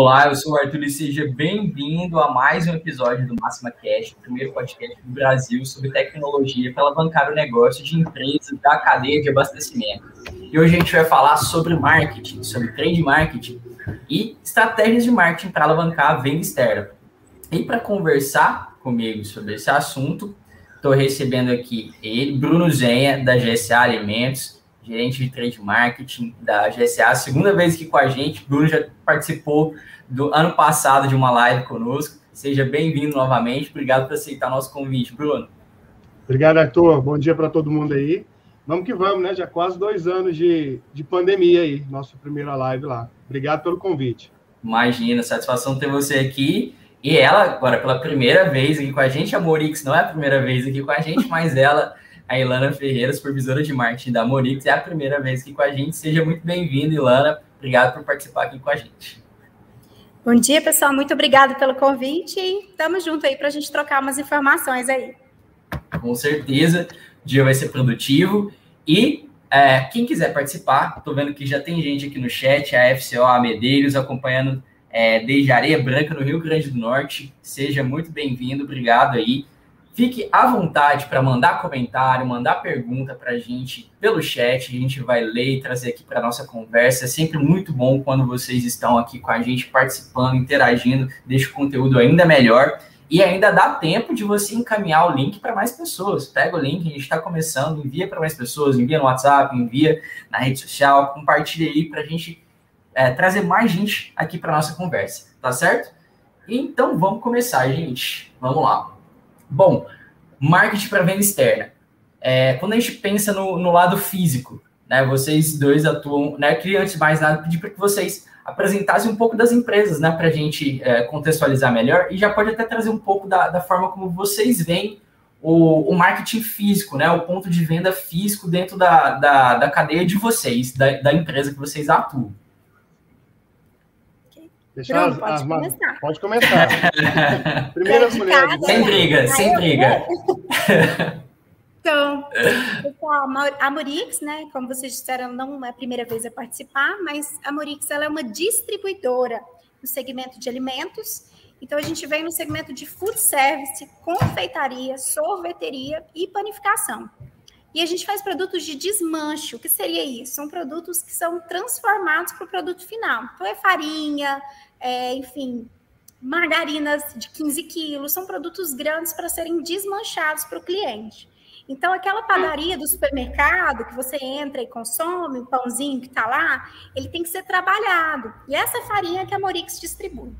Olá, eu sou o Arthur e seja bem-vindo a mais um episódio do Máxima Cash, o primeiro podcast do Brasil sobre tecnologia para alavancar o negócio de empresas da cadeia de abastecimento. E hoje a gente vai falar sobre marketing, sobre trade marketing e estratégias de marketing para alavancar a venda externa. E para conversar comigo sobre esse assunto, estou recebendo aqui ele, Bruno Zenha, da GSA Alimentos, gerente de trade marketing da GSA, segunda vez aqui com a gente. Bruno já participou do ano passado de uma live conosco. Seja bem-vindo novamente. Obrigado por aceitar nosso convite, Bruno. Obrigado, Arthur. Bom dia para todo mundo aí. Vamos que vamos, né? Já quase dois anos de, de pandemia aí, nossa primeira live lá. Obrigado pelo convite. Imagina, satisfação ter você aqui. E ela, agora, pela primeira vez aqui com a gente, a Morix não é a primeira vez aqui com a gente, mas ela a Ilana Ferreira, supervisora de marketing da Monix. É a primeira vez aqui com a gente. Seja muito bem-vinda, Ilana. Obrigado por participar aqui com a gente. Bom dia, pessoal. Muito obrigada pelo convite e estamos juntos aí para a gente trocar umas informações aí. Com certeza, o dia vai ser produtivo. E é, quem quiser participar, estou vendo que já tem gente aqui no chat, a FCO, a Medeiros, acompanhando é, desde Areia Branca, no Rio Grande do Norte. Seja muito bem-vindo, obrigado aí. Fique à vontade para mandar comentário, mandar pergunta para a gente pelo chat. A gente vai ler e trazer aqui para nossa conversa. É sempre muito bom quando vocês estão aqui com a gente, participando, interagindo, deixa o conteúdo ainda melhor. E ainda dá tempo de você encaminhar o link para mais pessoas. Pega o link, a gente está começando, envia para mais pessoas, envia no WhatsApp, envia na rede social, compartilha aí para a gente é, trazer mais gente aqui para nossa conversa, tá certo? Então vamos começar, gente. Vamos lá. Bom, marketing para venda externa. É, quando a gente pensa no, no, lado físico, né, vocês dois atuam, né, queria antes de mais nada pedir para que vocês apresentassem um pouco das empresas, né, para a gente é, contextualizar melhor, e já pode até trazer um pouco da, da forma como vocês veem o, o, marketing físico, né, o ponto de venda físico dentro da, da, da cadeia de vocês, da, da empresa que vocês atuam. Deixa Pronto, as, pode, as, começar. pode começar. Primeira mulher. Sem briga, sem briga. Então, a Morix, né, como vocês disseram, não é a primeira vez a participar, mas a Morix ela é uma distribuidora no segmento de alimentos. Então, a gente vem no segmento de food service, confeitaria, sorveteria e panificação. E a gente faz produtos de desmanche. O que seria isso? São produtos que são transformados para o produto final. Então, é farinha, é, enfim, margarinas de 15 quilos, são produtos grandes para serem desmanchados para o cliente. Então, aquela padaria do supermercado que você entra e consome, o pãozinho que está lá, ele tem que ser trabalhado. E essa farinha que a Morix distribui.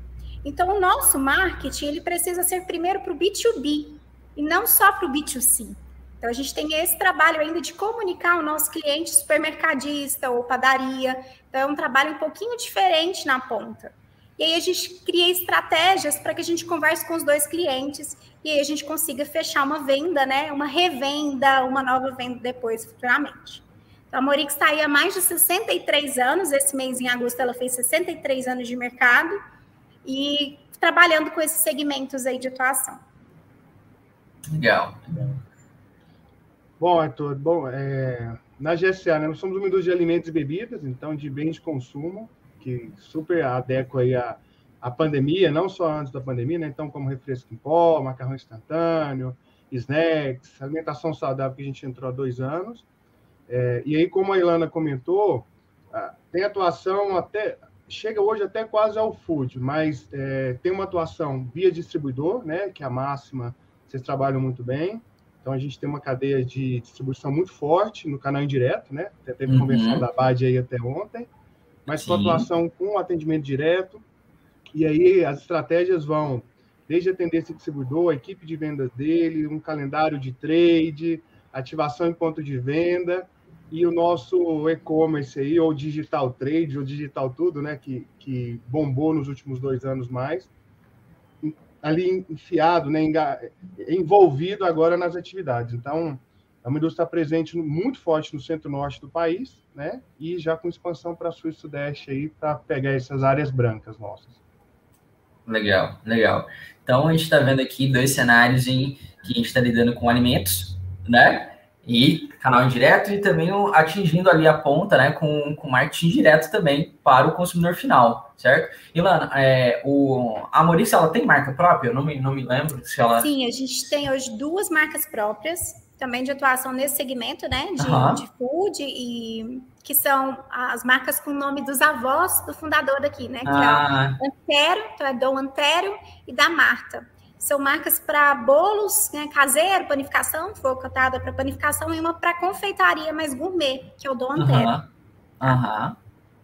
Então, o nosso marketing ele precisa ser primeiro para o B2B e não só para o B2C. Então, a gente tem esse trabalho ainda de comunicar o nosso cliente supermercadista ou padaria. Então, é um trabalho um pouquinho diferente na ponta. E aí a gente cria estratégias para que a gente converse com os dois clientes e aí a gente consiga fechar uma venda, né? Uma revenda, uma nova venda depois, futuramente. Então, a Morix está aí há mais de 63 anos. Esse mês, em agosto, ela fez 63 anos de mercado e trabalhando com esses segmentos aí de atuação. Legal. Bom, Arthur, bom, é, na GSA, né, nós somos uma indústria de alimentos e bebidas, então de bens de consumo que super adequa aí a, a pandemia, não só antes da pandemia, né? Então, como refresco em pó, macarrão instantâneo, snacks, alimentação saudável que a gente entrou há dois anos. É, e aí, como a Ilana comentou, tem atuação até chega hoje até quase ao food, mas é, tem uma atuação via distribuidor, né? Que é a máxima, vocês trabalham muito bem. Então a gente tem uma cadeia de distribuição muito forte no canal indireto, né? Até teve uhum. convenção da BAD aí até ontem mas com atuação com atendimento direto. E aí as estratégias vão desde atender esse distribuidor, a equipe de vendas dele, um calendário de trade, ativação em ponto de venda e o nosso e-commerce aí, ou digital trade, ou digital tudo, né, que, que bombou nos últimos dois anos mais, ali enfiado, né, envolvido agora nas atividades. Então, é uma indústria presente muito forte no centro-norte do país, né? E já com expansão para sul e sudeste aí para pegar essas áreas brancas nossas. Legal, legal. Então a gente está vendo aqui dois cenários em que a gente está lidando com alimentos, né? E canal indireto e também atingindo ali a ponta, né, com, com marketing direto também para o consumidor final, certo? Ilana, é, o, a Maurícia, ela tem marca própria? Eu não me, não me lembro se ela... Sim, a gente tem hoje duas marcas próprias, também de atuação nesse segmento, né, de, uhum. de food, e que são as marcas com o nome dos avós do fundador aqui, né, que ah. é o Antero, então é do Antero e da Marta. São marcas para bolos né, caseiro, panificação, foi cotada para panificação, e uma para confeitaria mais gourmet, que é o do Antero. Aham, uhum. uhum.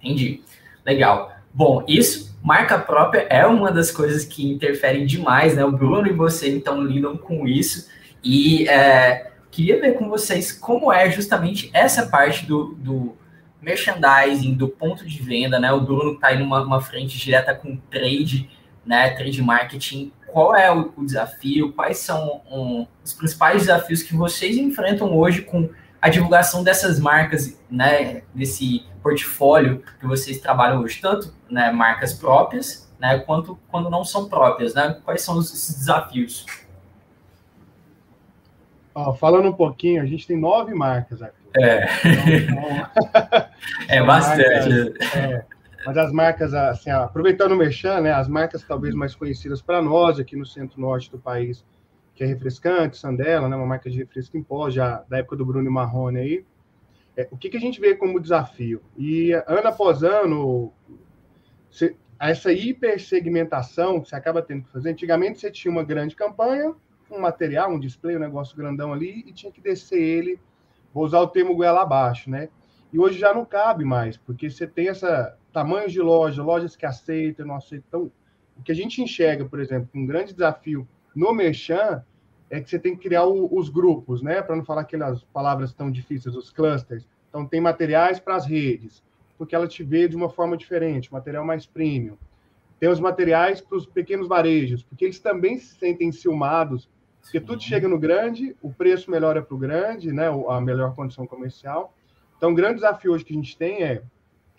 entendi. Legal. Bom, isso, marca própria, é uma das coisas que interferem demais, né? O Bruno e você, então, lidam com isso. E é, Queria ver com vocês como é justamente essa parte do, do merchandising, do ponto de venda, né? O Bruno está aí numa frente direta com trade, né? Trade marketing. Qual é o, o desafio? Quais são um, os principais desafios que vocês enfrentam hoje com a divulgação dessas marcas, né? Desse portfólio que vocês trabalham hoje, tanto né, marcas próprias, né? Quanto quando não são próprias, né? Quais são os desafios? Ó, falando um pouquinho, a gente tem nove marcas aqui. É. Então, é bastante. Marcas, é, mas as marcas, assim, aproveitando o Merchan, né, as marcas talvez mais conhecidas para nós aqui no centro-norte do país, que é Refrescante, Sandela, né, uma marca de refresco em pó, já da época do Bruno Marrone aí. É, o que, que a gente vê como desafio? E ano após ano, você, essa hipersegmentação que você acaba tendo que fazer, antigamente você tinha uma grande campanha, um material, um display, um negócio grandão ali, e tinha que descer ele, vou usar o termo goela abaixo, né? E hoje já não cabe mais, porque você tem essa tamanhos de loja, lojas que aceitam, não aceitam. Então, o que a gente enxerga, por exemplo, um grande desafio no Merchan é que você tem que criar o, os grupos, né? Para não falar aquelas palavras tão difíceis, os clusters. Então, tem materiais para as redes, porque ela te vê de uma forma diferente, material mais premium. Tem os materiais para os pequenos varejos, porque eles também se sentem ciumados porque tudo chega no grande, o preço melhora para o grande, né? A melhor condição comercial. Então, o grande desafio hoje que a gente tem é,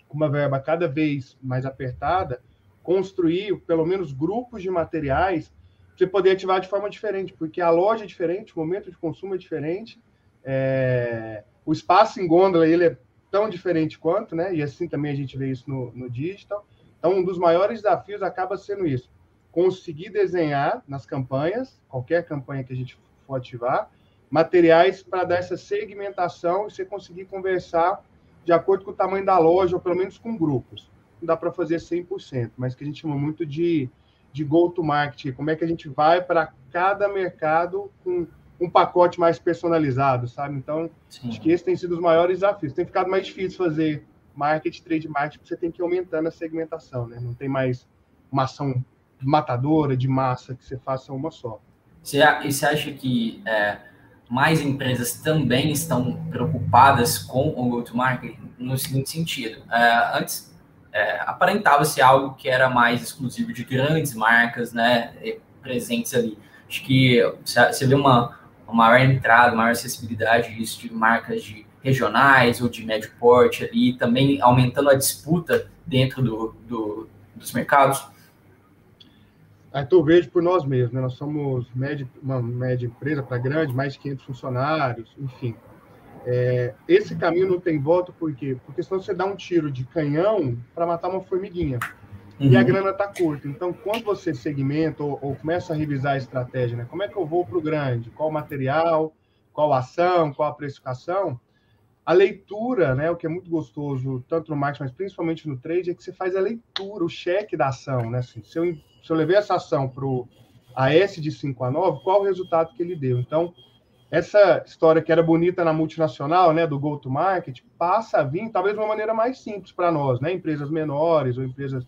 com uma verba cada vez mais apertada, construir pelo menos grupos de materiais para você poder ativar de forma diferente, porque a loja é diferente, o momento de consumo é diferente, é... o espaço em gôndola ele é tão diferente quanto, né? E assim também a gente vê isso no, no digital. Então, um dos maiores desafios acaba sendo isso conseguir desenhar nas campanhas, qualquer campanha que a gente for ativar, materiais para dar essa segmentação e você conseguir conversar de acordo com o tamanho da loja, ou pelo menos com grupos. Não dá para fazer 100%, mas que a gente chama muito de, de go-to-market, como é que a gente vai para cada mercado com um pacote mais personalizado, sabe? Então, Sim. acho que esse tem sido os maiores desafios. Tem ficado mais difícil fazer marketing, trade marketing, porque você tem que ir aumentando a segmentação, né? Não tem mais uma ação matadora, de massa, que você faça uma só. Você, e você acha que é, mais empresas também estão preocupadas com o go-to-market no seguinte sentido? É, antes, é, aparentava-se algo que era mais exclusivo de grandes marcas, né, presentes ali. Acho que você vê uma, uma maior entrada, maior acessibilidade disso de marcas de regionais ou de médio porte ali, também aumentando a disputa dentro do, do dos mercados. Arthur Verde por nós mesmos, né? Nós somos média, uma média empresa para grande, mais de 500 funcionários, enfim. É, esse caminho não tem volta, por quê? Porque senão você dá um tiro de canhão para matar uma formiguinha. Uhum. E a uhum. grana está curta. Então, quando você segmenta ou, ou, começa a revisar a estratégia, né? Como é que eu vou para o grande? Qual material? Qual ação? Qual a precificação? A leitura, né? O que é muito gostoso, tanto no marketing, mas principalmente no trade, é que você faz a leitura, o cheque da ação, né? Assim, se eu se eu levei essa ação para o AS de 5 a 9, qual o resultado que ele deu? Então, essa história que era bonita na multinacional, né, do go-to-market, passa a vir talvez de uma maneira mais simples para nós, né, empresas menores ou empresas.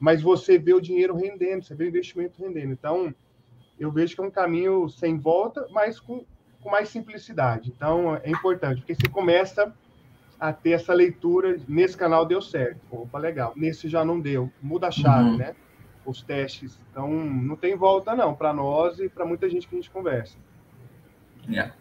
Mas você vê o dinheiro rendendo, você vê o investimento rendendo. Então, eu vejo que é um caminho sem volta, mas com, com mais simplicidade. Então, é importante, porque você começa a ter essa leitura. Nesse canal deu certo. Opa, legal. Nesse já não deu. Muda a chave, uhum. né? Os testes. Então, não tem volta, não, para nós e para muita gente que a gente conversa. Yeah.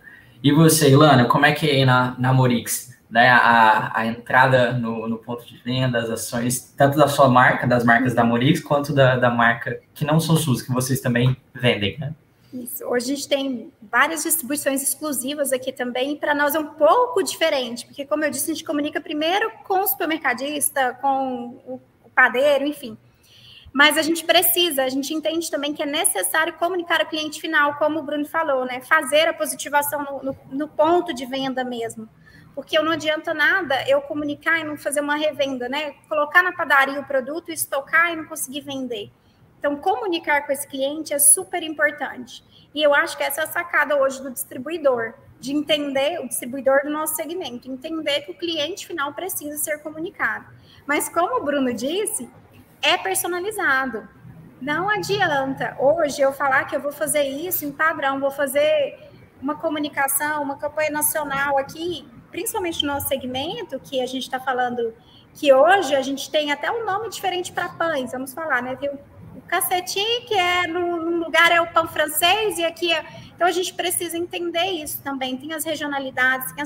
E você, Ilana, como é que é aí na, na Morix? Né, a, a entrada no, no ponto de venda, as ações, tanto da sua marca, das marcas da Morix, quanto da, da marca que não são suas, que vocês também vendem, né? Isso. Hoje a gente tem várias distribuições exclusivas aqui também, para nós é um pouco diferente, porque, como eu disse, a gente comunica primeiro com o supermercadista, com o padeiro, enfim. Mas a gente precisa, a gente entende também que é necessário comunicar ao cliente final, como o Bruno falou, né? Fazer a positivação no, no, no ponto de venda mesmo. Porque não adianta nada eu comunicar e não fazer uma revenda, né? Colocar na padaria o produto, estocar e não conseguir vender. Então, comunicar com esse cliente é super importante. E eu acho que essa é a sacada hoje do distribuidor, de entender, o distribuidor do nosso segmento, entender que o cliente final precisa ser comunicado. Mas, como o Bruno disse, é personalizado. Não adianta hoje eu falar que eu vou fazer isso em padrão, vou fazer uma comunicação, uma campanha nacional aqui, principalmente no nosso segmento, que a gente está falando que hoje a gente tem até um nome diferente para pães, vamos falar, né? Tem cacetinho, que é num lugar é o pão francês, e aqui é. Então a gente precisa entender isso também. Tem as regionalidades, tem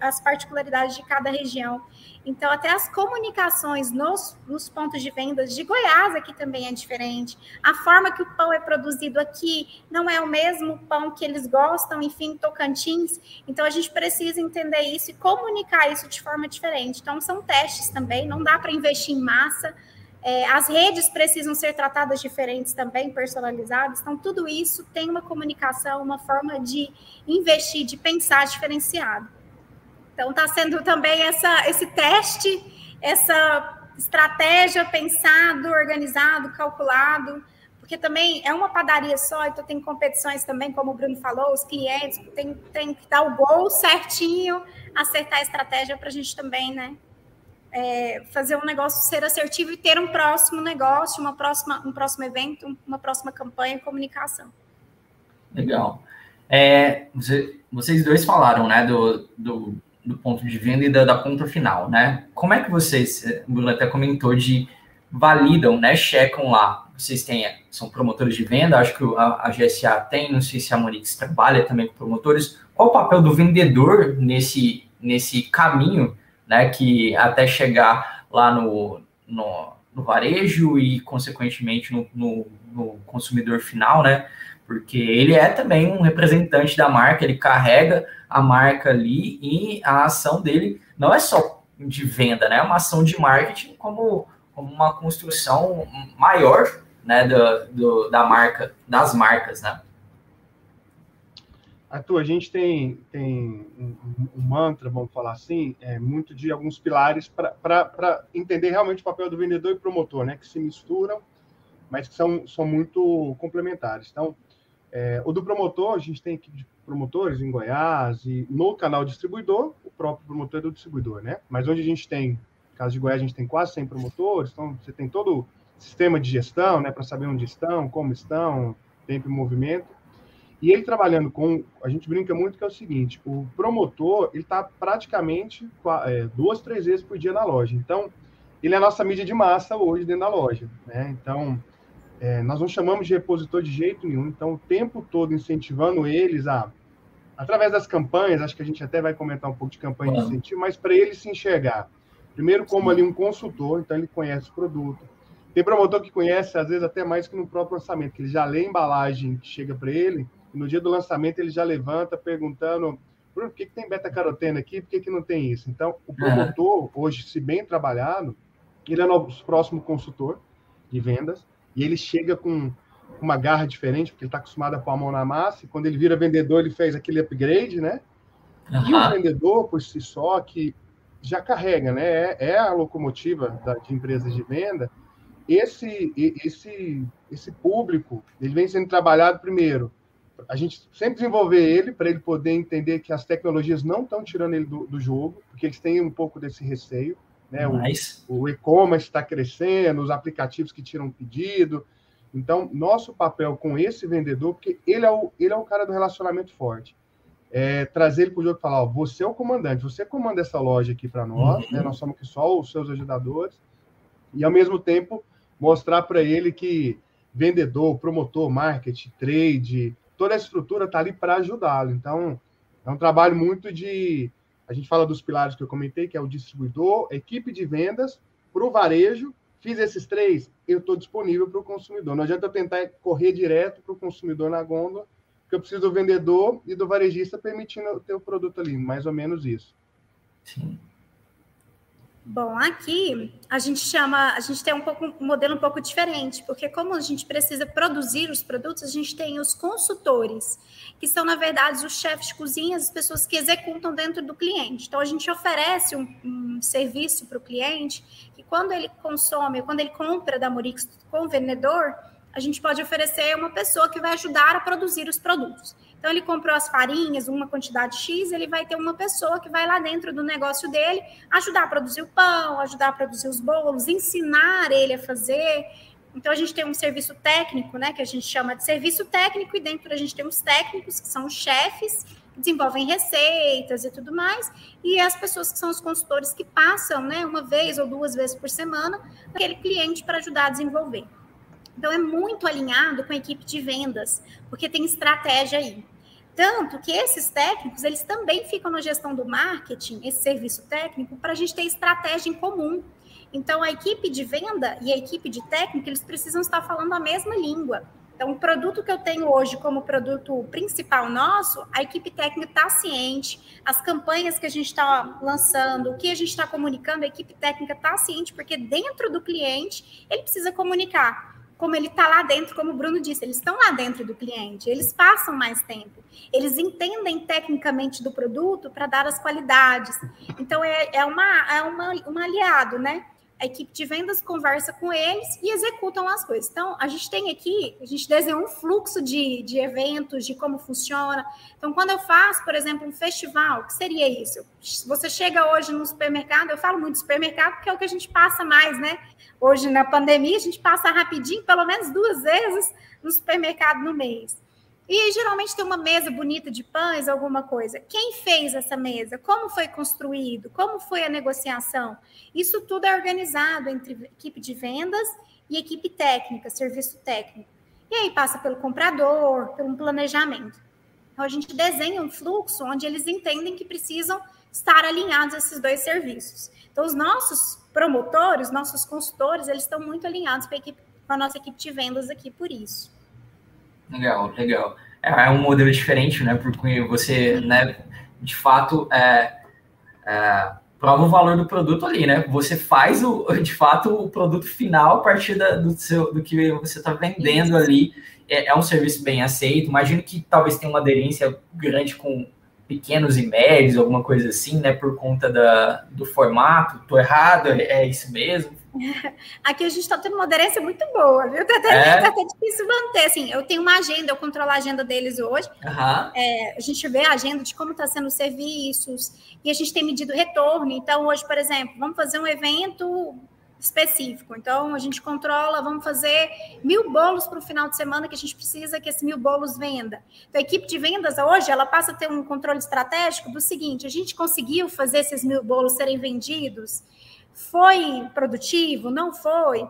as particularidades de cada região. Então, até as comunicações nos, nos, pontos de vendas de Goiás aqui também é diferente. A forma que o pão é produzido aqui não é o mesmo pão que eles gostam, enfim, Tocantins. Então, a gente precisa entender isso e comunicar isso de forma diferente. Então, são testes também, não dá para investir em massa. É, as redes precisam ser tratadas diferentes também, personalizadas. Então, tudo isso tem uma comunicação, uma forma de investir, de pensar diferenciado. Então, está sendo também essa, esse teste, essa estratégia pensado, organizado, calculado, porque também é uma padaria só, então tem competições também, como o Bruno falou, os clientes tem, tem que dar o gol certinho, acertar a estratégia para a gente também, né? é, fazer um negócio ser assertivo e ter um próximo negócio, uma próxima, um próximo evento, uma próxima campanha de comunicação. Legal. É, você, vocês dois falaram, né, do, do, do, ponto de venda e da, da ponta final, né? Como é que vocês, o Bruno até comentou de validam, né, checam lá. Vocês têm, são promotores de venda, acho que a, a GSA tem, não sei se a Monix trabalha também com promotores. Qual o papel do vendedor nesse, nesse caminho né, que até chegar lá no, no, no varejo e, consequentemente, no, no, no, consumidor final, né, porque ele é também um representante da marca, ele carrega a marca ali e a ação dele não é só de venda, né, é uma ação de marketing como, como uma construção maior, né, do, do, da marca, das marcas, né. Arthur, a gente tem, tem um, um mantra, vamos falar assim, é, muito de alguns pilares para entender realmente o papel do vendedor e promotor, né, que se misturam, mas que são, são muito complementares. Então, é, o do promotor, a gente tem equipe de promotores em Goiás e no canal distribuidor, o próprio promotor é do distribuidor, né? Mas onde a gente tem, no caso de Goiás, a gente tem quase 100 promotores, então você tem todo o sistema de gestão, né, para saber onde estão, como estão, tempo e movimento. E ele trabalhando com, a gente brinca muito que é o seguinte, o promotor, ele está praticamente é, duas, três vezes por dia na loja. Então, ele é a nossa mídia de massa hoje dentro da loja. Né? Então, é, nós não chamamos de repositor de jeito nenhum. Então, o tempo todo incentivando eles a, através das campanhas, acho que a gente até vai comentar um pouco de campanha de incentivo, mas para ele se enxergar. Primeiro, como ali um consultor, então ele conhece o produto. Tem promotor que conhece, às vezes, até mais que no próprio orçamento, que ele já lê a embalagem que chega para ele e no dia do lançamento ele já levanta perguntando por que, que tem beta-caroteno aqui, por que, que não tem isso? Então, o promotor, hoje, se bem trabalhado, ele é nosso próximo consultor de vendas e ele chega com uma garra diferente, porque ele está acostumado a pôr a mão na massa, e quando ele vira vendedor, ele fez aquele upgrade, né? Uhum. E o vendedor, por si só, que já carrega, né? É, é a locomotiva da, de empresas de venda. Esse, esse, esse público, ele vem sendo trabalhado primeiro a gente sempre desenvolver ele para ele poder entender que as tecnologias não estão tirando ele do, do, jogo, porque eles têm um pouco desse receio. Né? Nice. O, o e-commerce está crescendo, os aplicativos que tiram pedido. Então, nosso papel com esse vendedor, porque ele é o, ele é o cara do relacionamento forte, é trazer ele para o jogo e falar: ó, você é o comandante, você comanda essa loja aqui para nós, uhum. né? nós somos só os seus ajudadores, e ao mesmo tempo mostrar para ele que vendedor, promotor, marketing, trade, toda a estrutura está ali para ajudá-lo. Então, é um trabalho muito de. A gente fala dos pilares que eu comentei, que é o distribuidor, equipe de vendas, para o varejo Fiz esses três, eu estou disponível para o consumidor. Não adianta eu tentar correr direto para o consumidor na gôndola, porque eu preciso do vendedor e do varejista permitindo ter o produto ali, mais ou menos isso. Sim. Bom, aqui a gente chama, a gente tem um pouco um modelo um pouco diferente, porque como a gente precisa produzir os produtos, a gente tem os consultores, que são na verdade os chefes de cozinha, as pessoas que executam dentro do cliente. Então a gente oferece um, um serviço para o cliente que quando ele consome, quando ele compra da Morix com o vendedor, a gente pode oferecer uma pessoa que vai ajudar a produzir os produtos. Então, ele comprou as farinhas, uma quantidade X, ele vai ter uma pessoa que vai lá dentro do negócio dele ajudar a produzir o pão, ajudar a produzir os bolos, ensinar ele a fazer. Então, a gente tem um serviço técnico, né, que a gente chama de serviço técnico, e dentro a gente tem os técnicos, que são os chefes, que desenvolvem receitas e tudo mais, e as pessoas que são os consultores que passam, né, uma vez ou duas vezes por semana, aquele cliente para ajudar a desenvolver. Então, é muito alinhado com a equipe de vendas, porque tem estratégia aí. Tanto que esses técnicos, eles também ficam na gestão do marketing, esse serviço técnico, para a gente ter estratégia em comum. Então, a equipe de venda e a equipe de técnica, eles precisam estar falando a mesma língua. Então, o produto que eu tenho hoje como produto principal nosso, a equipe técnica está ciente, as campanhas que a gente está lançando, o que a gente está comunicando, a equipe técnica está ciente, porque dentro do cliente, ele precisa comunicar como ele está lá dentro, como o Bruno disse, eles estão lá dentro do cliente, eles passam mais tempo, eles entendem tecnicamente do produto para dar as qualidades. Então, é, é, uma, é uma, um aliado, né? A equipe de vendas conversa com eles e executam as coisas. Então, a gente tem aqui, a gente desenhou um fluxo de, de eventos, de como funciona. Então, quando eu faço, por exemplo, um festival, o que seria isso? Você chega hoje no supermercado, eu falo muito supermercado porque é o que a gente passa mais, né? Hoje, na pandemia, a gente passa rapidinho, pelo menos duas vezes no supermercado no mês. E geralmente tem uma mesa bonita de pães, alguma coisa. Quem fez essa mesa? Como foi construído? Como foi a negociação? Isso tudo é organizado entre equipe de vendas e equipe técnica, serviço técnico. E aí passa pelo comprador, pelo planejamento. Então a gente desenha um fluxo onde eles entendem que precisam estar alinhados esses dois serviços. Então os nossos promotores, nossos consultores, eles estão muito alinhados com a, equipe, com a nossa equipe de vendas aqui por isso. Legal, legal. É, é um modelo diferente, né? Porque você, né, de fato, é, é, prova o valor do produto ali, né? Você faz o, de fato, o produto final a partir da, do, seu, do que você está vendendo isso. ali. É, é um serviço bem aceito. Imagino que talvez tenha uma aderência grande com pequenos e médios, alguma coisa assim, né? Por conta da, do formato. Tô errado? É, é isso mesmo? Aqui a gente está tendo uma aderência muito boa, viu? Tá até, é? tá até difícil manter. Assim, eu tenho uma agenda, eu controlo a agenda deles hoje. Uhum. É, a gente vê a agenda de como está sendo os serviços e a gente tem medido retorno. Então, hoje, por exemplo, vamos fazer um evento específico. Então, a gente controla, vamos fazer mil bolos para o final de semana que a gente precisa que esses mil bolos venda. Então, a equipe de vendas hoje, ela passa a ter um controle estratégico do seguinte, a gente conseguiu fazer esses mil bolos serem vendidos? Foi produtivo? Não foi?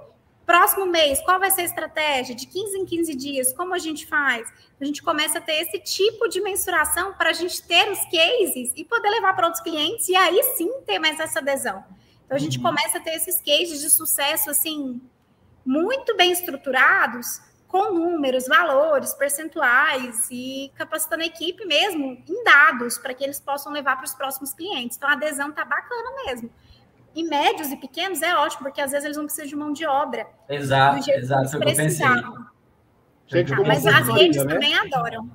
Próximo mês, qual vai ser a estratégia? De 15 em 15 dias, como a gente faz? A gente começa a ter esse tipo de mensuração para a gente ter os cases e poder levar para outros clientes e aí sim ter mais essa adesão. Então a gente uhum. começa a ter esses cases de sucesso assim muito bem estruturados, com números, valores, percentuais e capacitando a equipe mesmo em dados para que eles possam levar para os próximos clientes. Então a adesão tá bacana mesmo. E médios e pequenos é ótimo, porque às vezes eles não precisam de mão de obra. Exato, exato, que eu pensei. Gente, ah, mas as redes né? também adoram.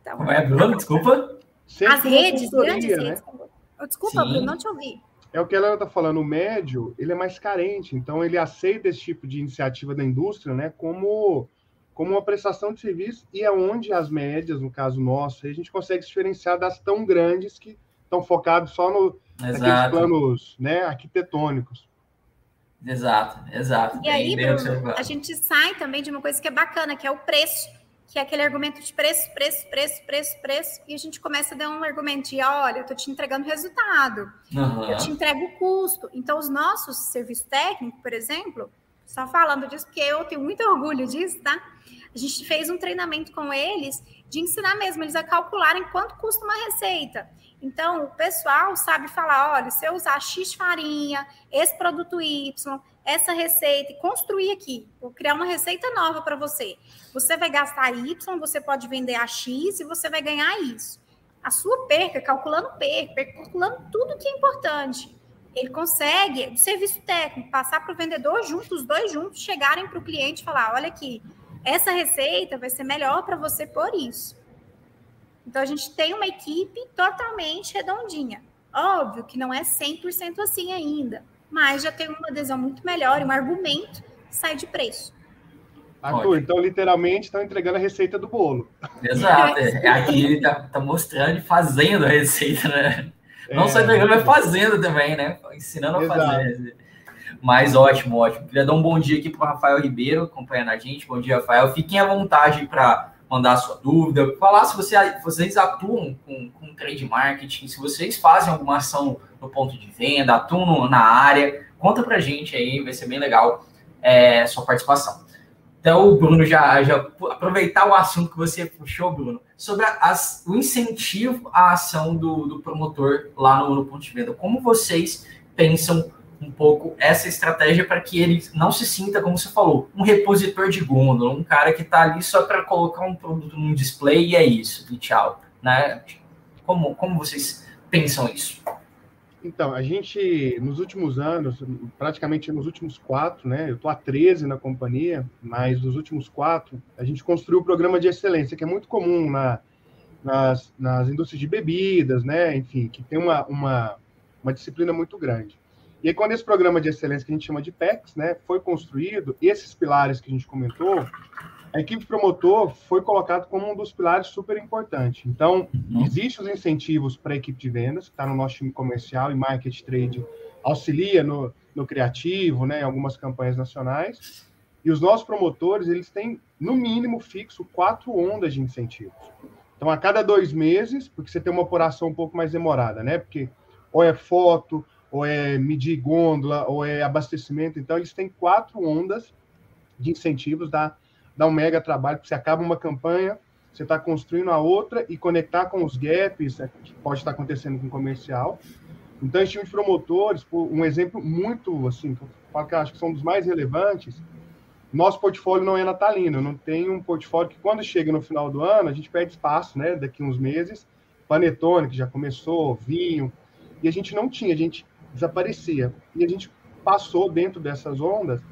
então, Como é, Bruno? Desculpa. As redes, grandes né? redes. Desculpa, Sim. Bruno, não te ouvi. É o que ela está falando, o médio, ele é mais carente, então ele aceita esse tipo de iniciativa da indústria, né, como, como uma prestação de serviço, e é onde as médias, no caso nosso, a gente consegue diferenciar das tão grandes que estão focadas só no, naqueles planos né, arquitetônicos. Exato, exato. E aí, Bruno, a gente sai também de uma coisa que é bacana, que é o preço que é aquele argumento de preço, preço, preço, preço, preço, e a gente começa a dar um argumento de, olha, eu estou te entregando resultado, uhum. eu te entrego o custo. Então, os nossos serviços técnicos, por exemplo, só falando disso, porque eu tenho muito orgulho disso, tá? A gente fez um treinamento com eles de ensinar mesmo eles a calcularem quanto custa uma receita. Então, o pessoal sabe falar: olha, se eu usar X farinha, esse produto Y, essa receita e construir aqui, vou criar uma receita nova para você. Você vai gastar Y, você pode vender a X e você vai ganhar isso. A sua perca, calculando perca, calculando tudo que é importante. Ele consegue, do serviço técnico, passar para o vendedor juntos, os dois juntos, chegarem para o cliente e falar: olha aqui, essa receita vai ser melhor para você por isso. Então, a gente tem uma equipe totalmente redondinha. Óbvio que não é 100% assim ainda, mas já tem uma adesão muito melhor e um argumento sai de preço. Arthur, então literalmente estão entregando a receita do bolo. Exato. É, aqui ele está tá mostrando e fazendo a receita, né? Não é, só entregando, mas fazendo também, né? Ensinando a fazer. Mas ótimo, ótimo. Queria dar um bom dia aqui para o Rafael Ribeiro, acompanhando a gente. Bom dia, Rafael. Fiquem à vontade para mandar sua dúvida, falar se você, vocês atuam com, com trade marketing, se vocês fazem alguma ação no ponto de venda, atuam na área. Conta para a gente aí, vai ser bem legal é, sua participação. Então, Bruno já, já aproveitar o assunto que você puxou, Bruno, sobre as, o incentivo à ação do, do promotor lá no, no ponto de venda. Como vocês pensam um pouco essa estratégia para que ele não se sinta, como você falou, um repositor de gôndola, um cara que está ali só para colocar um produto num display e é isso, e tchau. Né? Como, como vocês pensam isso? Então, a gente, nos últimos anos, praticamente nos últimos quatro, né? Eu estou há 13 na companhia, mas nos últimos quatro, a gente construiu o um programa de excelência, que é muito comum na, nas, nas indústrias de bebidas, né? Enfim, que tem uma, uma, uma disciplina muito grande. E aí, quando esse programa de excelência que a gente chama de PEX, né, foi construído, esses pilares que a gente comentou, a equipe promotor foi colocado como um dos pilares super importante. Então, uhum. existem os incentivos para a equipe de vendas, que está no nosso time comercial e market trade, auxilia no, no criativo, né, em algumas campanhas nacionais. E os nossos promotores, eles têm, no mínimo, fixo quatro ondas de incentivos. Então, a cada dois meses, porque você tem uma apuração um pouco mais demorada, né? Porque ou é foto, ou é medir gôndola, ou é abastecimento. Então, eles têm quatro ondas de incentivos, dá, dá um mega trabalho, porque você acaba uma campanha, você está construindo a outra e conectar com os gaps é, que pode estar acontecendo com o comercial. Então, esse time de promotores, um exemplo muito, assim, que eu acho que são dos mais relevantes, nosso portfólio não é natalino, não tem um portfólio que quando chega no final do ano, a gente perde espaço, né, daqui uns meses, panetone, que já começou, vinho, e a gente não tinha, a gente desaparecia. E a gente passou dentro dessas ondas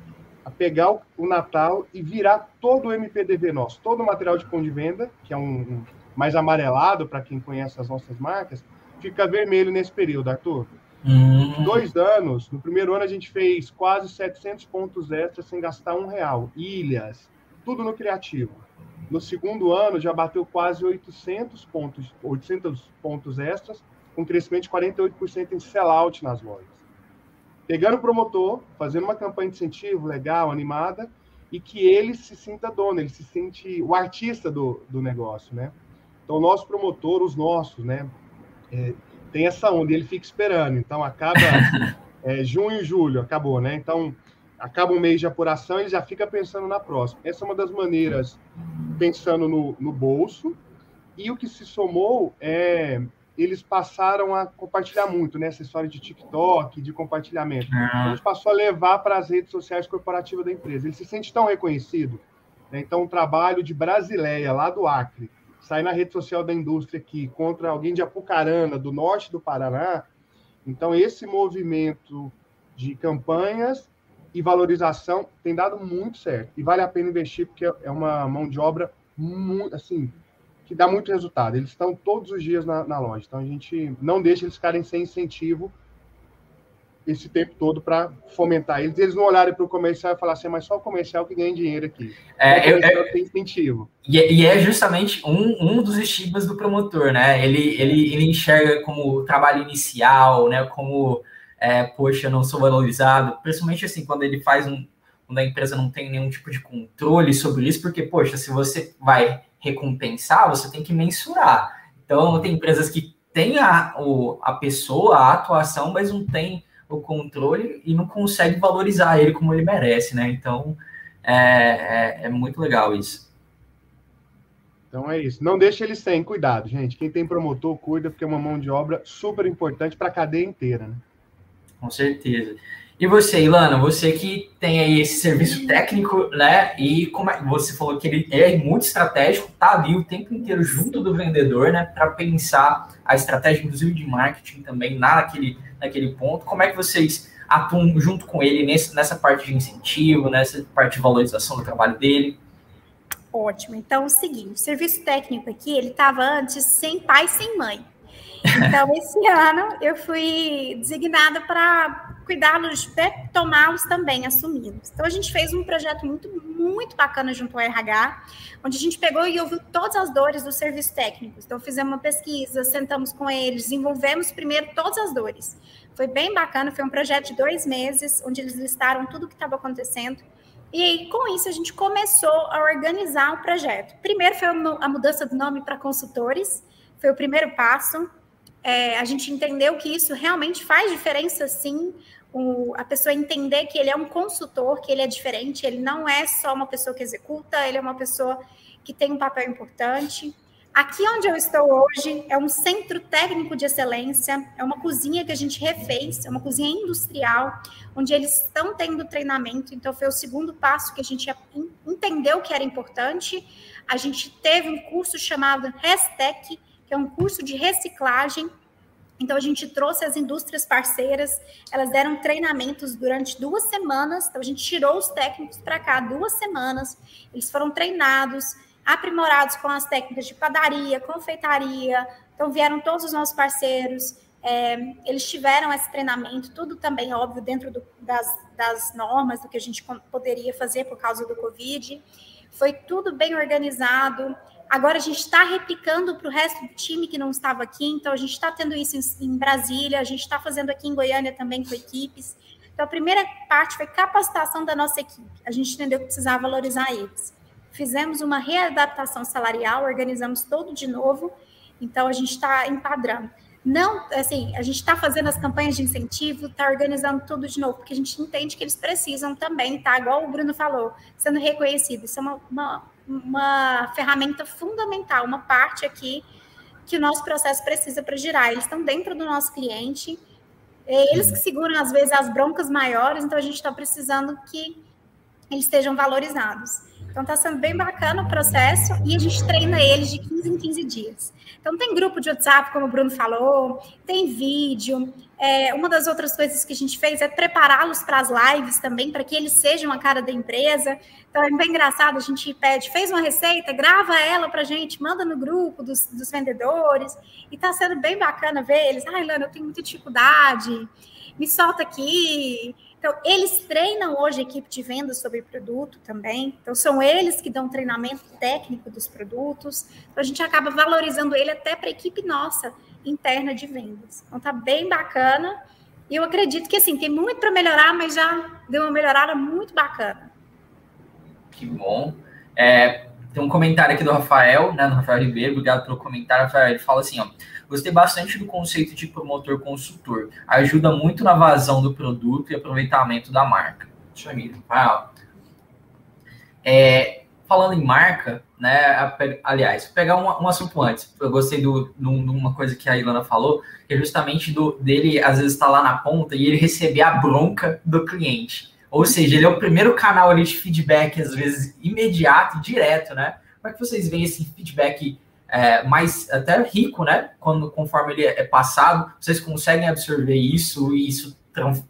a pegar o, Natal e virar todo o MPDV nosso, todo o material de ponto de venda, que é um, um mais amarelado para quem conhece as nossas marcas, fica vermelho nesse período, Arthur. Hum. Dois anos, no primeiro ano a gente fez quase 700 pontos extras sem gastar um real. Ilhas, tudo no criativo. No segundo ano já bateu quase 800 pontos, 800 pontos extras com crescimento de 48% em sellout nas lojas. Pegando o promotor, fazendo uma campanha de incentivo legal, animada, e que ele se sinta dono, ele se sente o artista do, do negócio, né? Então, o nosso promotor, os nossos, né? É, tem essa onda, ele fica esperando. Então, acaba é, junho julho, acabou, né? Então, acaba um mês de apuração, ele já fica pensando na próxima. Essa é uma das maneiras, pensando no, no bolso. E o que se somou é eles passaram a compartilhar muito, né? Essa história de TikTok, de compartilhamento. Ah. A gente passou a levar para as redes sociais corporativas da empresa. Ele se sente tão reconhecido. Né? Então, um trabalho de Brasileia, lá do Acre, sai na rede social da indústria aqui contra alguém de Apucarana, do norte do Paraná. Então, esse movimento de campanhas e valorização tem dado muito certo. E vale a pena investir, porque é uma mão de obra muito, assim, que dá muito resultado. Eles estão todos os dias na, na loja. Então a gente não deixa eles ficarem sem incentivo esse tempo todo para fomentar eles. Eles não olharem para o comercial e falar assim, mas só o comercial que ganha dinheiro aqui. É, eu, eu, tem incentivo. E, é, e, é justamente um, um dos estigmas do promotor, né? Ele, ele, ele enxerga como trabalho inicial, né? Como, é, poxa, não sou valorizado. Principalmente assim, quando ele faz um. Quando a empresa não tem nenhum tipo de controle sobre isso, porque, poxa, se você vai recompensar, você tem que mensurar. Então, tem empresas que têm a, o, a pessoa, a atuação, mas não tem o controle e não consegue valorizar ele como ele merece, né? Então, é, é, é muito legal isso. Então é isso. Não deixe eles sem, cuidado, gente. Quem tem promotor, cuida, porque é uma mão de obra super importante para a cadeia inteira, né? Com certeza. E você, Ilana, você que tem aí esse serviço técnico, né? E como é, você falou que ele é muito estratégico, tá ali o tempo inteiro junto do vendedor, né? Para pensar a estratégia, inclusive de marketing também, naquele, naquele ponto. Como é que vocês atuam junto com ele nesse, nessa parte de incentivo, nessa parte de valorização do trabalho dele? Ótimo. Então, é o seguinte, o serviço técnico aqui, ele estava antes sem pai, sem mãe. Então, esse ano eu fui designada para cuidá-los, tomá-los também, assumi-los. Então, a gente fez um projeto muito, muito bacana junto ao RH, onde a gente pegou e ouviu todas as dores dos serviços técnicos. Então, fizemos uma pesquisa, sentamos com eles, desenvolvemos primeiro todas as dores. Foi bem bacana, foi um projeto de dois meses, onde eles listaram tudo o que estava acontecendo. E aí, com isso, a gente começou a organizar o projeto. Primeiro foi a mudança do nome para consultores, foi o primeiro passo. É, a gente entendeu que isso realmente faz diferença, sim. O, a pessoa entender que ele é um consultor, que ele é diferente, ele não é só uma pessoa que executa, ele é uma pessoa que tem um papel importante. Aqui onde eu estou hoje é um centro técnico de excelência, é uma cozinha que a gente refez, é uma cozinha industrial, onde eles estão tendo treinamento. Então, foi o segundo passo que a gente entendeu que era importante. A gente teve um curso chamado Restec, que é um curso de reciclagem. Então, a gente trouxe as indústrias parceiras, elas deram treinamentos durante duas semanas. Então, a gente tirou os técnicos para cá duas semanas, eles foram treinados aprimorados com as técnicas de padaria, confeitaria. Então, vieram todos os nossos parceiros, é, eles tiveram esse treinamento, tudo também, óbvio, dentro do, das, das normas do que a gente poderia fazer por causa do Covid. Foi tudo bem organizado. Agora a gente está replicando para o resto do time que não estava aqui, então a gente está tendo isso em, em Brasília, a gente está fazendo aqui em Goiânia também com equipes. Então, a primeira parte foi capacitação da nossa equipe. A gente entendeu que precisava valorizar eles fizemos uma readaptação salarial, organizamos todo de novo, então a gente está padrão. Não, assim, a gente está fazendo as campanhas de incentivo, está organizando tudo de novo, porque a gente entende que eles precisam também, tá? Igual o Bruno falou, sendo reconhecido. Isso é uma, uma, uma ferramenta fundamental, uma parte aqui que o nosso processo precisa para girar. Eles estão dentro do nosso cliente, é eles que seguram, às vezes, as broncas maiores, então a gente está precisando que eles estejam valorizados. Então está sendo bem bacana o processo e a gente treina eles de 15 em 15 dias. Então tem grupo de WhatsApp, como o Bruno falou, tem vídeo. É, uma das outras coisas que a gente fez é prepará-los para as lives também, para que eles sejam a cara da empresa. Então é bem engraçado, a gente pede, fez uma receita, grava ela para a gente, manda no grupo dos, dos vendedores. E está sendo bem bacana ver eles. Ai, Lana, eu tenho muita dificuldade, me solta aqui. Então, eles treinam hoje a equipe de vendas sobre produto também. Então, são eles que dão treinamento técnico dos produtos. Então, a gente acaba valorizando ele até para a equipe nossa interna de vendas. Então, tá bem bacana. E eu acredito que, assim, tem muito para melhorar, mas já deu uma melhorada muito bacana. Que bom. É, tem um comentário aqui do Rafael, né, do Rafael Ribeiro. Obrigado pelo comentário, Rafael. Ele fala assim, ó. Gostei bastante do conceito de promotor consultor. Ajuda muito na vazão do produto e aproveitamento da marca. Deixa eu ir. É, falando em marca, né? Aliás, pegar um, um, assunto antes. Eu gostei de uma coisa que a Ilana falou, que é justamente do, dele, às vezes, estar tá lá na ponta e ele receber a bronca do cliente. Ou seja, ele é o primeiro canal ali de feedback, às vezes, imediato e direto, né? Como é que vocês veem esse feedback é, mais até rico, né? Quando conforme ele é passado, vocês conseguem absorver isso e isso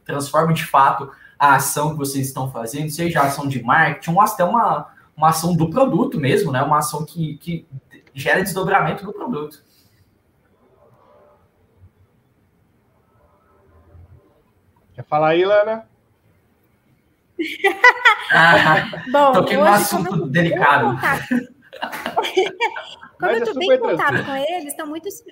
transforma de fato a ação que vocês estão fazendo, seja a ação de marketing, ou até uma, uma ação do produto mesmo, né? Uma ação que, que gera desdobramento do produto. Quer falar aí, Lana? ah, Bom, toquei um assunto delicado. Como eu estou é bem em contato com eles, estão muitos.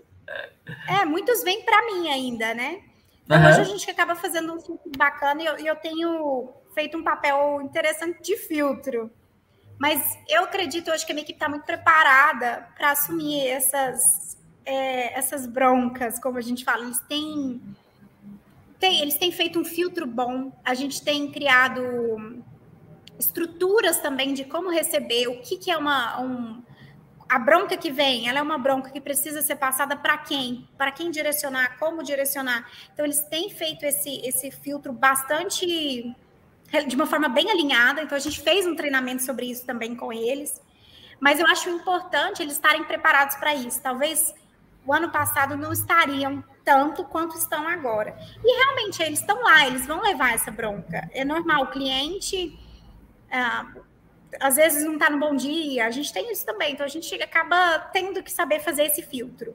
É, muitos vêm para mim ainda, né? Então, uhum. hoje a gente acaba fazendo um filtro bacana e eu, eu tenho feito um papel interessante de filtro. Mas eu acredito hoje que a minha equipe está muito preparada para assumir essas, é, essas broncas, como a gente fala. Eles têm, têm, eles têm feito um filtro bom. A gente tem criado estruturas também de como receber, o que, que é uma, um, a bronca que vem, ela é uma bronca que precisa ser passada para quem? Para quem direcionar, como direcionar. Então, eles têm feito esse, esse filtro bastante, de uma forma bem alinhada. Então, a gente fez um treinamento sobre isso também com eles. Mas eu acho importante eles estarem preparados para isso. Talvez o ano passado não estariam tanto quanto estão agora. E realmente eles estão lá, eles vão levar essa bronca. É normal, o cliente. Ah, às vezes não está no bom dia, a gente tem isso também, então a gente acaba tendo que saber fazer esse filtro.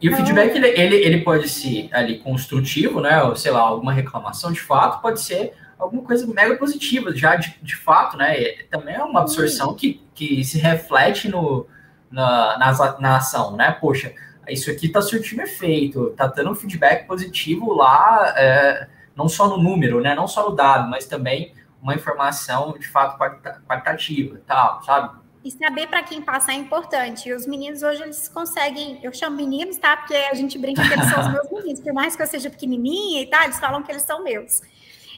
E o feedback, ele, ele, ele, pode ser ali construtivo, né? Ou, sei lá, alguma reclamação de fato, pode ser alguma coisa mega positiva, já de, de fato, né? Também é uma absorção que, que se reflete no, na, na, na ação, né? Poxa, isso aqui está surtindo efeito, está dando um feedback positivo lá, é, não só no número, né? Não só no dado, mas também uma informação de fato qualitativa, tal, sabe? E saber para quem passar é importante. Os meninos hoje eles conseguem, eu chamo meninos, tá? Porque a gente brinca que eles são os meus meninos, por mais que eu seja pequenininha e tal, eles falam que eles são meus.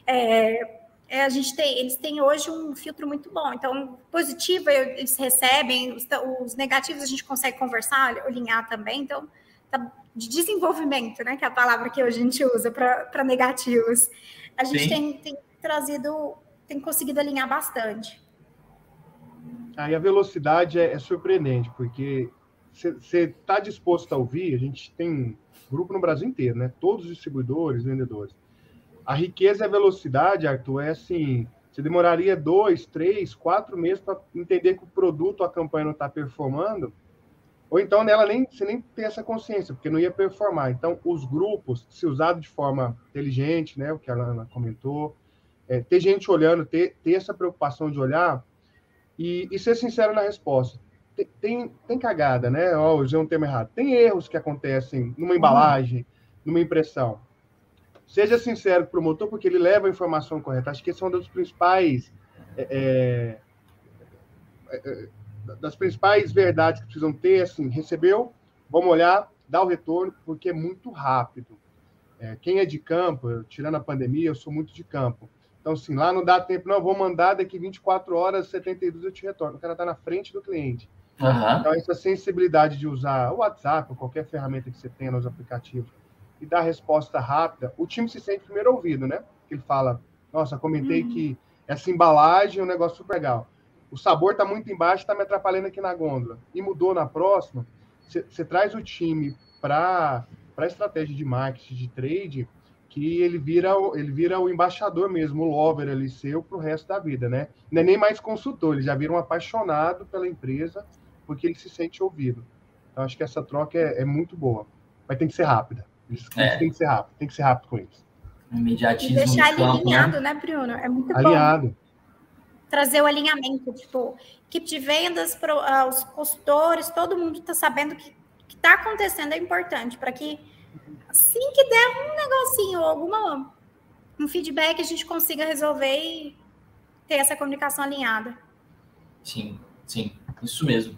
É, é, a gente tem, eles têm hoje um filtro muito bom. Então, positivo eles recebem, os, os negativos a gente consegue conversar, alinhar também. Então, tá, de desenvolvimento, né? Que é a palavra que hoje a gente usa para negativos. A gente tem, tem trazido tem conseguido alinhar bastante. Aí a velocidade é, é surpreendente, porque você está disposto a ouvir, a gente tem grupo no Brasil inteiro, né? Todos os distribuidores, vendedores. A riqueza e a velocidade, Arthur, é assim, você demoraria dois, três, quatro meses para entender que o produto, a campanha não está performando, ou então nela nem você nem tem essa consciência, porque não ia performar. Então, os grupos, se usado de forma inteligente, né, o que a Ana comentou, é, ter gente olhando, ter, ter essa preocupação de olhar e, e ser sincero na resposta. Tem, tem, tem cagada, né? Ó, oh, usei um termo errado. Tem erros que acontecem numa embalagem, numa impressão. Seja sincero com o promotor, porque ele leva a informação correta. Acho que esse é um dos principais. É, é, é, das principais verdades que precisam ter, assim, recebeu, vamos olhar, dá o retorno, porque é muito rápido. É, quem é de campo, tirando a pandemia, eu sou muito de campo. Então, assim, lá não dá tempo, não, vou mandar daqui 24 horas, 72 eu te retorno. O cara está na frente do cliente. Uhum. Então, essa sensibilidade de usar o WhatsApp ou qualquer ferramenta que você tenha nos aplicativos e dar resposta rápida, o time se sente primeiro ouvido, né? Ele fala, nossa, comentei uhum. que essa embalagem é um negócio super legal. O sabor está muito embaixo, está me atrapalhando aqui na gôndola. E mudou na próxima, você traz o time para a estratégia de marketing, de trade, que ele vira, ele vira o embaixador mesmo, o lover ali seu para o resto da vida, né? Não é nem mais consultor, ele já vira um apaixonado pela empresa porque ele se sente ouvido. Então, acho que essa troca é, é muito boa, mas tem que ser rápida. Isso, é. tem que ser rápido, tem que ser rápido com isso. Imediatismo. E deixar campo, né? alinhado, né? né, Bruno? É muito alinhado. bom. Trazer o alinhamento, tipo, equipe de vendas, pro, uh, os consultores, todo mundo está sabendo que o que está acontecendo é importante para que assim que der um negocinho, alguma um feedback, a gente consiga resolver e ter essa comunicação alinhada. Sim, sim, isso mesmo.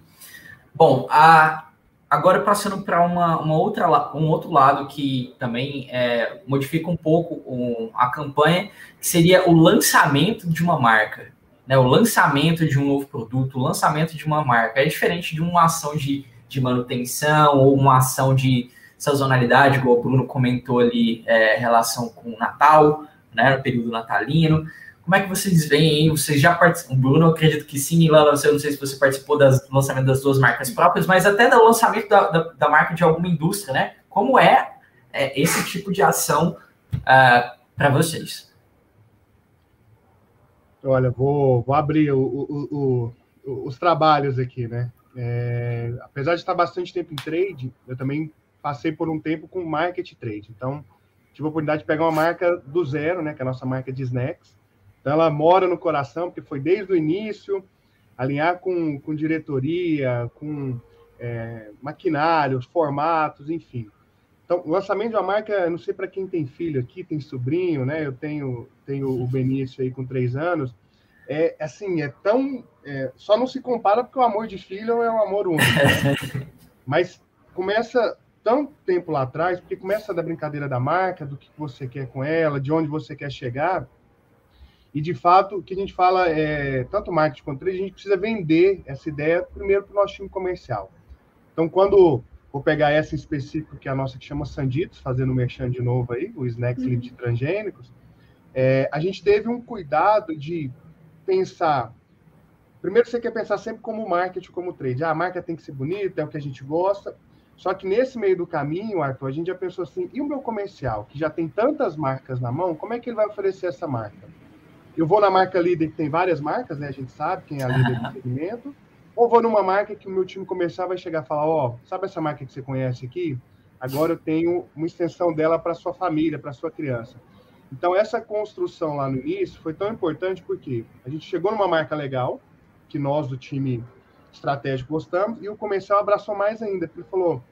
Bom, a, agora passando para uma, uma outra, um outro lado que também é, modifica um pouco um, a campanha, que seria o lançamento de uma marca. Né, o lançamento de um novo produto, o lançamento de uma marca. É diferente de uma ação de, de manutenção ou uma ação de sazonalidade, igual o Bruno comentou ali, é, relação com o Natal, né, no período natalino. Como é que vocês veem? Vocês já participam? Bruno, acredito que sim, Lala, eu não sei se você participou do lançamento das duas marcas próprias, mas até do lançamento da, da, da marca de alguma indústria, né? Como é, é esse tipo de ação uh, é, para vocês? Olha, vou, vou abrir o, o, o, os trabalhos aqui, né? É, apesar de estar bastante tempo em trade, eu também passei por um tempo com market trade. Então, tive a oportunidade de pegar uma marca do zero, né, que é a nossa marca de snacks. Então, ela mora no coração, porque foi desde o início, alinhar com, com diretoria, com é, maquinários, formatos, enfim. Então, o lançamento de uma marca, não sei para quem tem filho aqui, tem sobrinho, né? Eu tenho, tenho o Benício aí com três anos. É assim, é tão. É, só não se compara porque o amor de filho é um amor único. Né? Mas começa tanto tempo lá atrás, porque começa da brincadeira da marca, do que você quer com ela, de onde você quer chegar. E, de fato, o que a gente fala é, tanto marketing quanto trade, a gente precisa vender essa ideia primeiro para o nosso time comercial. Então, quando vou pegar essa em específico, que é a nossa que chama Sanditos, fazendo o merchan de novo aí, o Snacks uhum. de transgênicos, é, a gente teve um cuidado de pensar. Primeiro, você quer pensar sempre como marketing, como trade. Ah, a marca tem que ser bonita, é o que a gente gosta. Só que nesse meio do caminho, Arthur, a gente já pensou assim: e o meu comercial, que já tem tantas marcas na mão, como é que ele vai oferecer essa marca? Eu vou na marca líder, que tem várias marcas, né? A gente sabe quem é a líder do segmento. Ou vou numa marca que o meu time comercial vai chegar e falar: Ó, oh, sabe essa marca que você conhece aqui? Agora eu tenho uma extensão dela para sua família, para sua criança. Então, essa construção lá no início foi tão importante porque a gente chegou numa marca legal, que nós do time estratégico gostamos, e o comercial abraçou mais ainda, porque ele falou: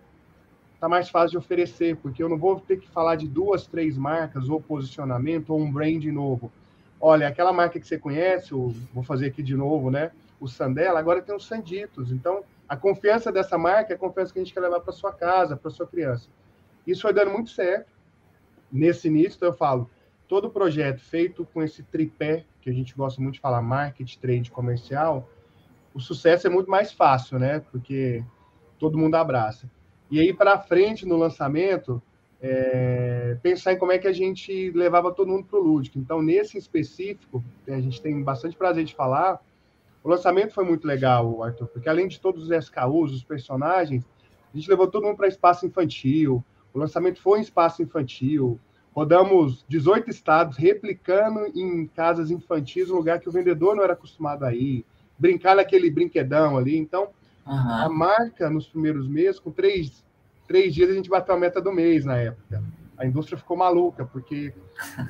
tá mais fácil de oferecer, porque eu não vou ter que falar de duas, três marcas, ou posicionamento, ou um brand novo olha, aquela marca que você conhece, o, vou fazer aqui de novo, né? O Sandela, agora tem os Sanditos. Então, a confiança dessa marca é a confiança que a gente quer levar para sua casa, para sua criança. Isso foi dando muito certo. Nesse início, então eu falo, todo projeto feito com esse tripé, que a gente gosta muito de falar, marketing, trade, comercial, o sucesso é muito mais fácil, né? Porque todo mundo abraça. E aí, para frente, no lançamento, é, pensar em como é que a gente levava todo mundo para o lúdico. Então, nesse específico, a gente tem bastante prazer de falar. O lançamento foi muito legal, Arthur, porque além de todos os SKUs, os personagens, a gente levou todo mundo para espaço infantil. O lançamento foi em espaço infantil. Rodamos 18 estados, replicando em casas infantis, um lugar que o vendedor não era acostumado a ir. Brincar naquele brinquedão ali. Então, uhum. a marca, nos primeiros meses, com três três dias a gente bateu a meta do mês na época. A indústria ficou maluca, porque.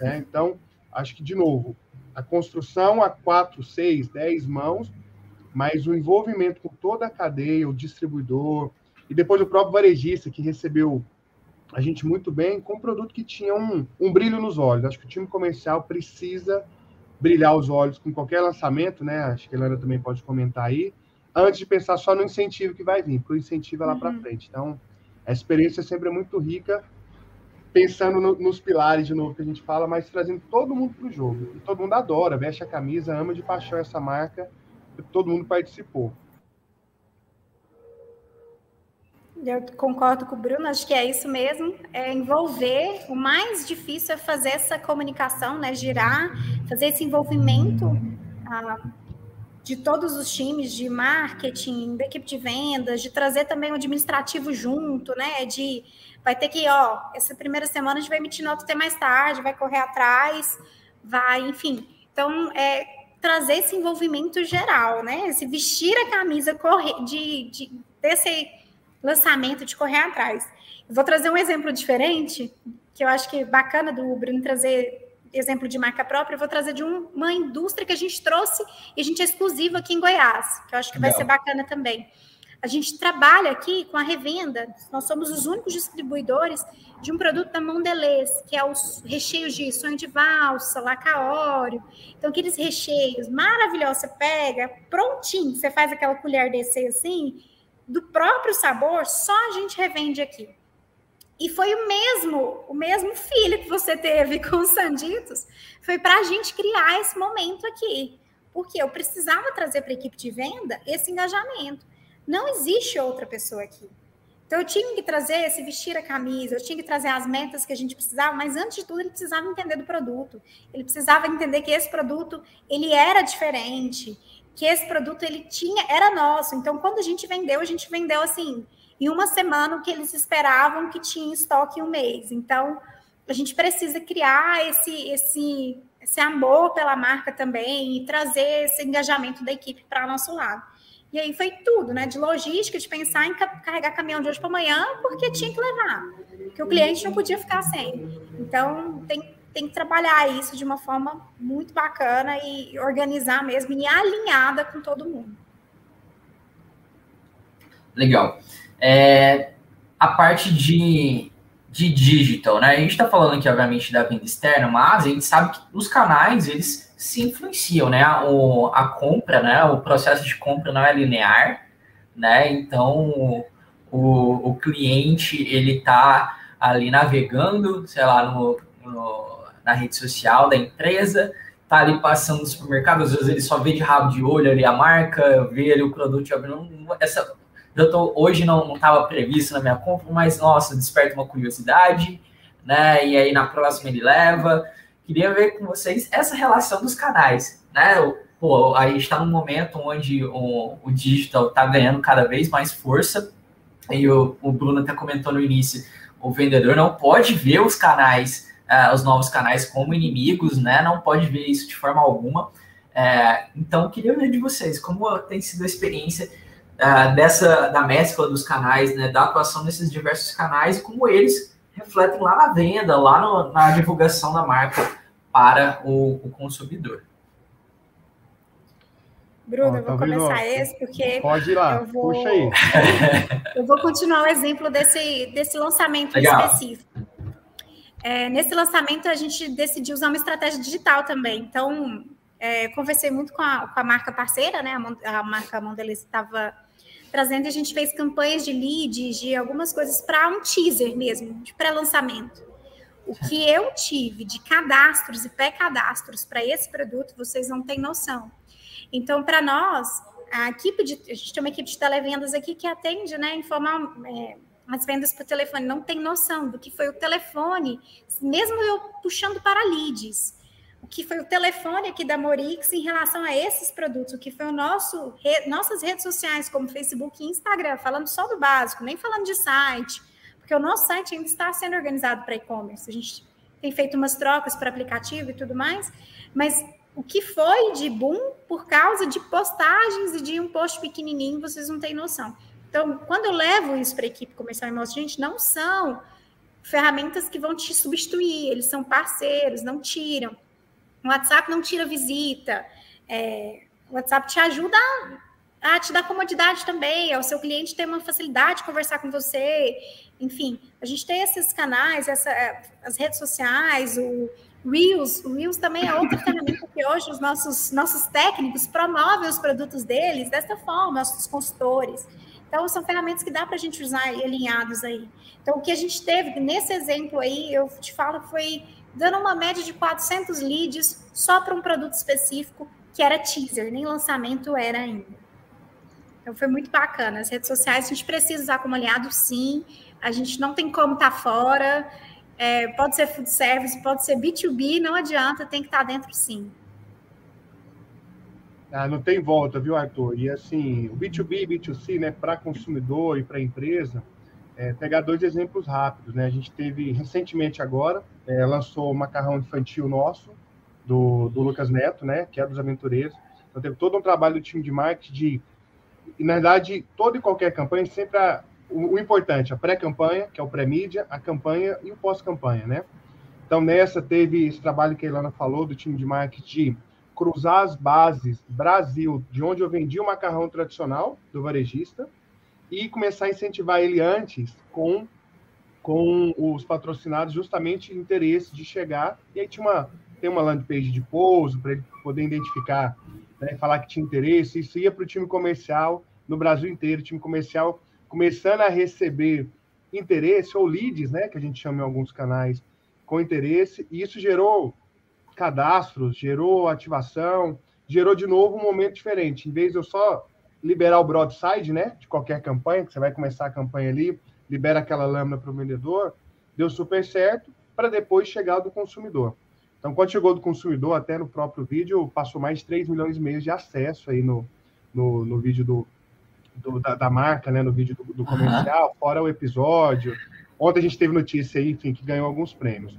Né, então, acho que, de novo, a construção a quatro, seis, dez mãos, mas o envolvimento com toda a cadeia, o distribuidor, e depois o próprio varejista, que recebeu a gente muito bem, com um produto que tinha um, um brilho nos olhos. Acho que o time comercial precisa brilhar os olhos com qualquer lançamento, né? Acho que a Helena também pode comentar aí, antes de pensar só no incentivo que vai vir, porque o incentivo é lá uhum. para frente. Então, a experiência sempre é muito rica, pensando no, nos pilares de novo que a gente fala, mas trazendo todo mundo para o jogo. E todo mundo adora, veste a camisa, ama de paixão essa marca, todo mundo participou. Eu concordo com o Bruno, acho que é isso mesmo. É envolver, o mais difícil é fazer essa comunicação, né? Girar, fazer esse envolvimento. Ah, de todos os times de marketing, da equipe de vendas, de trazer também o administrativo junto, né? De vai ter que, ó, essa primeira semana a gente vai emitir nota até mais tarde, vai correr atrás, vai, enfim. Então, é trazer esse envolvimento geral, né? Se vestir a camisa correr, de, de desse lançamento, de correr atrás. Vou trazer um exemplo diferente, que eu acho que é bacana do Bruno trazer exemplo de marca própria, eu vou trazer de um, uma indústria que a gente trouxe e a gente é exclusivo aqui em Goiás, que eu acho que vai Não. ser bacana também. A gente trabalha aqui com a revenda, nós somos os únicos distribuidores de um produto da Mondelez, que é os recheios de sonho de valsa, lacaório. Então, aqueles recheios maravilhosos, você pega prontinho, você faz aquela colher descer assim, do próprio sabor, só a gente revende aqui. E foi o mesmo, o mesmo filho que você teve com os Sanditos, foi para a gente criar esse momento aqui. Porque eu precisava trazer para a equipe de venda esse engajamento. Não existe outra pessoa aqui. Então eu tinha que trazer esse vestir a camisa, eu tinha que trazer as metas que a gente precisava, mas antes de tudo ele precisava entender do produto. Ele precisava entender que esse produto ele era diferente, que esse produto ele tinha era nosso. Então quando a gente vendeu, a gente vendeu assim, em uma semana o que eles esperavam que tinha estoque em um mês. Então, a gente precisa criar esse, esse, esse amor pela marca também e trazer esse engajamento da equipe para nosso lado. E aí foi tudo, né? De logística, de pensar em carregar caminhão de hoje para amanhã, porque tinha que levar, porque o cliente não podia ficar sem. Então, tem, tem que trabalhar isso de uma forma muito bacana e organizar mesmo e alinhada com todo mundo. Legal é, a parte de, de digital, né? A gente está falando aqui, obviamente, da venda externa, mas a gente sabe que os canais, eles se influenciam, né? O, a compra, né? O processo de compra não é linear, né? Então, o, o cliente, ele está ali navegando, sei lá, no, no, na rede social da empresa, tá ali passando no supermercado, às vezes ele só vê de rabo de olho ali a marca, vê ali o produto, essa eu tô, hoje não estava previsto na minha compra, mas nossa, desperta uma curiosidade, né? E aí na próxima ele leva. Queria ver com vocês essa relação dos canais, né? Pô, a gente está num momento onde o, o digital está ganhando cada vez mais força, e o, o Bruno até comentou no início, o vendedor não pode ver os canais, uh, os novos canais como inimigos, né? Não pode ver isso de forma alguma. É, então, queria ver de vocês como tem sido a experiência uh, dessa da mescla dos canais, né, da atuação nesses diversos canais e como eles refletem lá na venda, lá no, na divulgação da marca para o, o consumidor. Bruno, eu vou tá começar esse porque pode ir lá, eu vou, puxa aí. eu vou continuar o exemplo desse, desse lançamento Legal. específico. É, nesse lançamento a gente decidiu usar uma estratégia digital também. Então, é, conversei muito com a, com a marca parceira, né? A, a marca Mondelez estava trazendo, a gente fez campanhas de leads, de algumas coisas para um teaser mesmo, de pré-lançamento. O que eu tive de cadastros e pré-cadastros para esse produto, vocês não têm noção. Então, para nós, a equipe de. A gente tem uma equipe de televendas aqui que atende, né, informal, é, as vendas por telefone, não tem noção do que foi o telefone, mesmo eu puxando para leads o que foi o telefone aqui da Morix em relação a esses produtos, o que foi o nosso, re, nossas redes sociais, como Facebook e Instagram, falando só do básico, nem falando de site, porque o nosso site ainda está sendo organizado para e-commerce. A gente tem feito umas trocas para aplicativo e tudo mais, mas o que foi de boom por causa de postagens e de um post pequenininho, vocês não têm noção. Então, quando eu levo isso para a equipe comercial e mostro, gente, não são ferramentas que vão te substituir, eles são parceiros, não tiram. O WhatsApp não tira visita. É, o WhatsApp te ajuda a, a, te dar comodidade também, ao seu cliente ter uma facilidade de conversar com você. Enfim, a gente tem esses canais, essa, é, as redes sociais, o Reels. O Reels também é outra ferramenta que hoje os nossos, nossos técnicos promovem os produtos deles dessa forma, nossos consultores. Então, são ferramentas que dá para a gente usar alinhados aí. Então, o que a gente teve nesse exemplo aí, eu te falo, foi dando uma média de 400 leads só para um produto específico, que era teaser, nem lançamento era ainda. Então foi muito bacana. As redes sociais a gente precisa usar como aliado, sim. A gente não tem como estar tá fora. É, pode ser food service, pode ser B2B, não adianta, tem que estar tá dentro sim. Ah, não tem volta, viu, Arthur? E assim, o B2B e B2C, né, para consumidor e para empresa, é, pegar dois exemplos rápidos, né? A gente teve recentemente agora, é, lançou o macarrão infantil nosso, do, do Lucas Neto, né? Que é dos aventureiros. Então teve todo um trabalho do time de marketing de, e, na verdade, toda e qualquer campanha, sempre a, o, o, importante, a pré-campanha, que é o pré-mídia, a campanha e o pós-campanha, né? Então nessa teve esse trabalho que a Ilana falou, do time de marketing, de cruzar as bases Brasil, de onde eu vendi o macarrão tradicional do varejista, e começar a incentivar ele antes com, com os patrocinados, justamente interesse de chegar. E aí tinha uma, tem uma landing page de pouso para ele poder identificar, né, falar que tinha interesse. Isso ia para o time comercial no Brasil inteiro, time comercial começando a receber interesse ou leads, né, que a gente chama em alguns canais, com interesse. E isso gerou cadastros, gerou ativação, gerou de novo um momento diferente. Em vez de eu só liberar o broadside, né? De qualquer campanha, que você vai começar a campanha ali, libera aquela lâmina para o vendedor, deu super certo, para depois chegar do consumidor. Então, quando chegou do consumidor, até no próprio vídeo, passou mais de 3 milhões e meio de acesso aí no, no, no vídeo do, do da, da, marca, né? No vídeo do, do comercial, uhum. fora o episódio. Ontem a gente teve notícia aí, enfim, que ganhou alguns prêmios.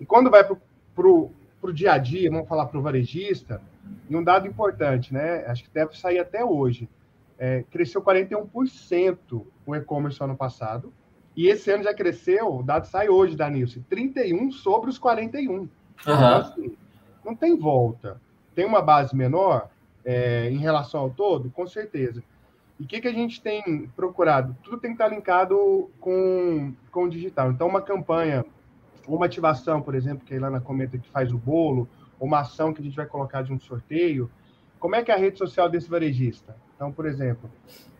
E quando vai para o dia a dia, vamos falar para o varejista, e um dado importante, né? Acho que deve sair até hoje é, cresceu 41% o e-commerce ano passado. E esse ano já cresceu, o dado sai hoje da Nilce, 31 sobre os 41. Uhum. Então, assim, não tem volta. Tem uma base menor é, em relação ao todo? Com certeza. E o que, que a gente tem procurado? Tudo tem que estar linkado com, com o digital. Então, uma campanha, uma ativação, por exemplo, que a Ilana comenta que faz o bolo, uma ação que a gente vai colocar de um sorteio, como é que é a rede social desse varejista? Então, por exemplo,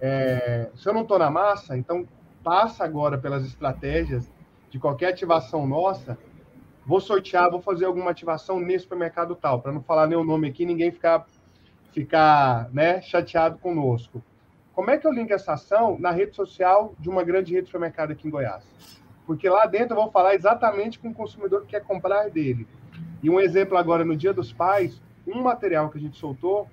é, se eu não estou na massa, então passa agora pelas estratégias de qualquer ativação nossa, vou sortear, vou fazer alguma ativação nesse supermercado tal, para não falar nenhum nome aqui, ninguém ficar, ficar né, chateado conosco. Como é que eu linko essa ação na rede social de uma grande rede de supermercado aqui em Goiás? Porque lá dentro eu vou falar exatamente com o consumidor que quer comprar dele. E um exemplo agora, no Dia dos Pais, um material que a gente soltou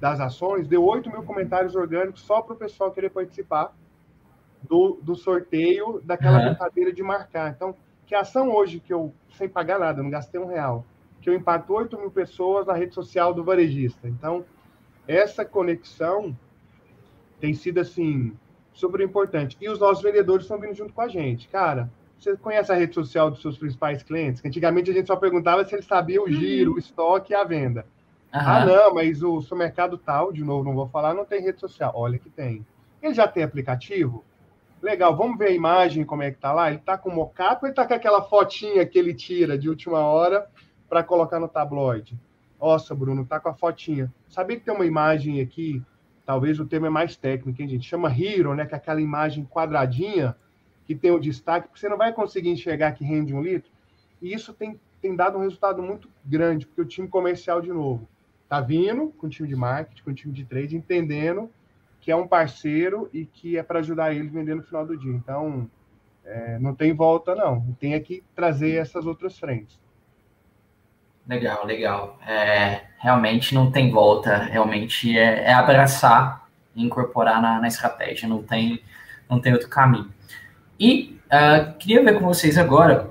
das ações deu 8 mil comentários orgânicos só para o pessoal querer participar do, do sorteio daquela uhum. brincadeira de marcar. Então, que ação hoje que eu, sem pagar nada, não gastei um real, que eu impacto 8 mil pessoas na rede social do varejista. Então, essa conexão tem sido, assim, super importante. E os nossos vendedores estão vindo junto com a gente. Cara, você conhece a rede social dos seus principais clientes? Que antigamente a gente só perguntava se eles sabiam o giro, uhum. o estoque e a venda. Uhum. Ah, não, mas o supermercado tal, de novo, não vou falar, não tem rede social. Olha que tem. Ele já tem aplicativo? Legal, vamos ver a imagem, como é que tá lá? Ele tá com mocap ou ele tá com aquela fotinha que ele tira de última hora para colocar no tabloide? Nossa, Bruno, tá com a fotinha. Sabia que tem uma imagem aqui, talvez o termo é mais técnico, hein, gente? Chama Hero, né? Que é aquela imagem quadradinha que tem o destaque, porque você não vai conseguir enxergar que rende um litro. E isso tem, tem dado um resultado muito grande, porque o time comercial, de novo, tá vindo com o time de marketing, com o time de trade, entendendo que é um parceiro e que é para ajudar ele vender no final do dia. Então, é, não tem volta, não. Tem que trazer essas outras frentes. Legal, legal. É, realmente não tem volta. Realmente é, é abraçar e incorporar na, na, estratégia. Não tem, não tem outro caminho. E uh, queria ver com vocês agora,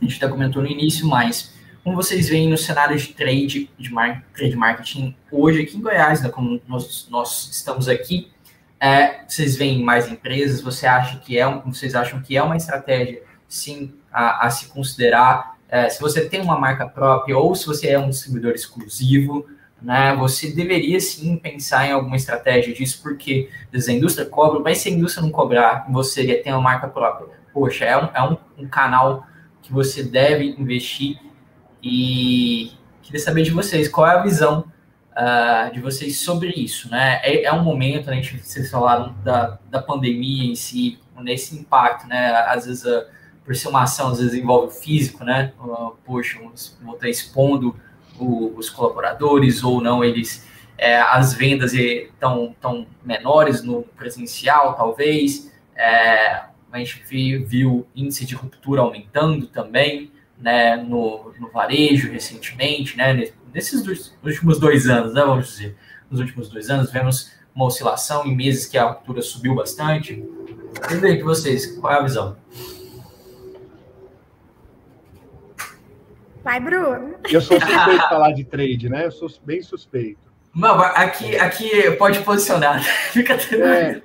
a gente já comentou no início, mas como vocês veem no cenário de trade, de trade marketing hoje aqui em Goiás, né, como nós, nós estamos aqui, é, vocês veem mais empresas, você acha que é um, vocês acham que é uma estratégia, sim, a, a se considerar, é, se você tem uma marca própria ou se você é um distribuidor exclusivo, né, você deveria sim pensar em alguma estratégia disso, porque a indústria cobra, mas se a indústria não cobrar, você tem uma marca própria, poxa, é um, é um, um canal que você deve investir e queria saber de vocês, qual é a visão uh, de vocês sobre isso, né? É, é um momento, né, a gente, vocês falaram da, da pandemia em si, nesse impacto, né? Às vezes, uh, por ser uma ação, às vezes envolve o físico, né? Uh, poxa, vou estar expondo o, os colaboradores ou não, eles... É, as vendas estão tão menores no presencial, talvez. É, a gente viu, índice de ruptura aumentando também né, no, no varejo recentemente, né, nesses dois, últimos dois anos, né, vamos dizer, nos últimos dois anos, vemos uma oscilação em meses que a ruptura subiu bastante. E bem, que vocês, qual é a visão? Vai, Bruno. Eu sou suspeito de falar de trade, né? Eu sou bem suspeito. Não, aqui, aqui pode posicionar. Fica tranquilo. É,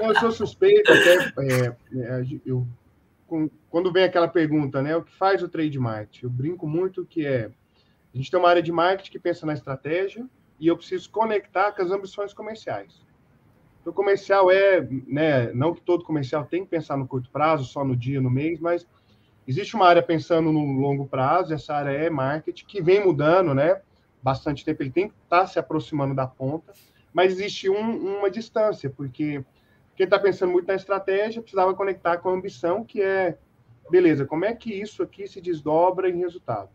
eu sou suspeito, até é, é eu quando vem aquela pergunta, né, o que faz o trade marketing? Eu brinco muito que é, a gente tem uma área de marketing que pensa na estratégia e eu preciso conectar com as ambições comerciais. O comercial é, né, não que todo comercial tem que pensar no curto prazo, só no dia, no mês, mas existe uma área pensando no longo prazo, essa área é marketing, que vem mudando, né, bastante tempo, ele tem que estar tá se aproximando da ponta, mas existe um, uma distância, porque quem está pensando muito na estratégia precisava conectar com a ambição, que é, beleza, como é que isso aqui se desdobra em resultado?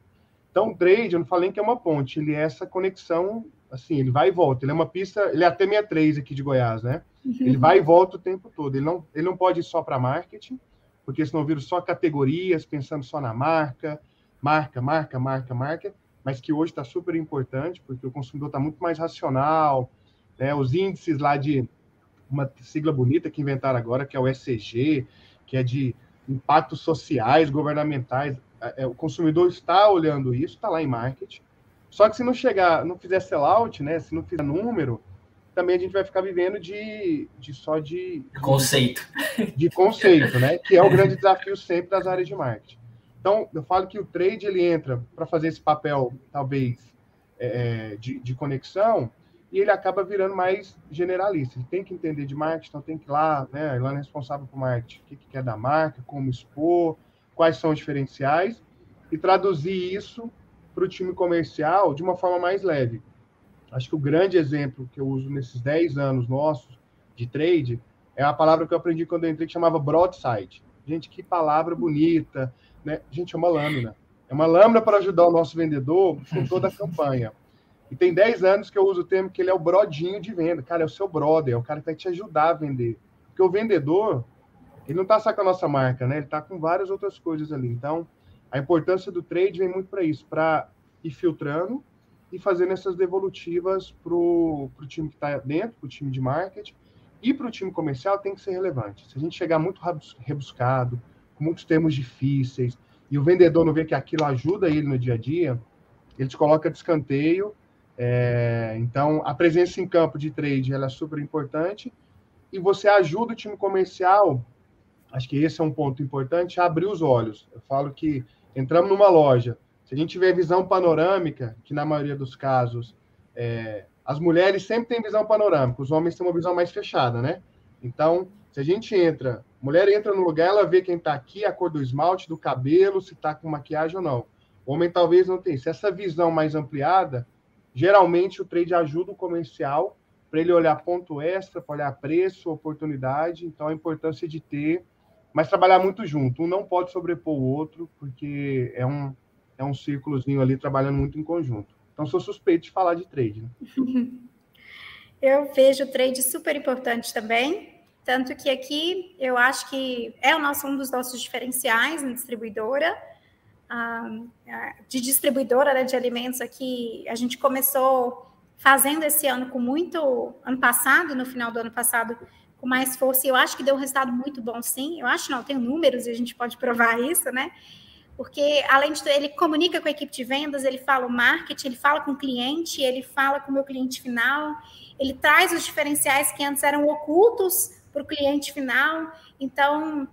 Então, o trade, eu não falei que é uma ponte, ele é essa conexão, assim, ele vai e volta. Ele é uma pista, ele é até 63 aqui de Goiás, né? Uhum. Ele vai e volta o tempo todo. Ele não, ele não pode ir só para marketing, porque senão vira só categorias, pensando só na marca, marca, marca, marca, marca, mas que hoje está super importante, porque o consumidor está muito mais racional, né? Os índices lá de uma sigla bonita que inventaram agora, que é o ECG, que é de impactos sociais, governamentais. É, é, o consumidor está olhando isso, está lá em marketing. Só que se não chegar, não fizer sellout, né, se não fizer número, também a gente vai ficar vivendo de, de só de, de conceito. De conceito, né? Que é o grande desafio sempre das áreas de marketing. Então, eu falo que o trade ele entra para fazer esse papel, talvez, é, de, de conexão, e ele acaba virando mais generalista. Ele tem que entender de marketing, então tem que ir lá, né, lá é responsável por marketing, o que, que quer da marca, como expor, quais são os diferenciais, e traduzir isso para o time comercial de uma forma mais leve. Acho que o grande exemplo que eu uso nesses 10 anos nossos de trade é a palavra que eu aprendi quando eu entrei, que chamava broadside. Gente, que palavra bonita, né? Gente, é uma lâmina. é uma lâmina para ajudar o nosso vendedor com toda a campanha. E tem 10 anos que eu uso o termo que ele é o brodinho de venda. Cara, é o seu brother, é o cara que vai te ajudar a vender. Porque o vendedor, ele não está só com a nossa marca, né? Ele está com várias outras coisas ali. Então, a importância do trade vem muito para isso, para ir filtrando e fazendo essas devolutivas para o time que está dentro, para o time de marketing, e para o time comercial tem que ser relevante. Se a gente chegar muito rebuscado, com muitos termos difíceis, e o vendedor não vê que aquilo ajuda ele no dia a dia, ele te coloca de escanteio. É, então, a presença em campo de trade é super importante e você ajuda o time comercial. Acho que esse é um ponto importante, abrir os olhos. Eu falo que entramos numa loja, se a gente tiver visão panorâmica, que na maioria dos casos é, as mulheres sempre têm visão panorâmica, os homens têm uma visão mais fechada, né? Então, se a gente entra, mulher entra no lugar, ela vê quem está aqui, a cor do esmalte, do cabelo, se está com maquiagem ou não. O homem talvez não tenha. Se essa visão mais ampliada, geralmente o trade ajuda o comercial para ele olhar ponto extra, para olhar preço, oportunidade. Então, a importância de ter, mas trabalhar muito junto. Um não pode sobrepor o outro, porque é um, é um círculozinho ali trabalhando muito em conjunto. Então, sou suspeito de falar de trade. Né? Eu vejo o trade super importante também, tanto que aqui eu acho que é o nosso, um dos nossos diferenciais na distribuidora, de distribuidora né, de alimentos aqui, a gente começou fazendo esse ano com muito, ano passado, no final do ano passado, com mais força, e eu acho que deu um resultado muito bom, sim. Eu acho não, tem números e a gente pode provar isso, né? porque além de ele comunica com a equipe de vendas, ele fala o marketing, ele fala com o cliente, ele fala com o meu cliente final, ele traz os diferenciais que antes eram ocultos para o cliente final. Então,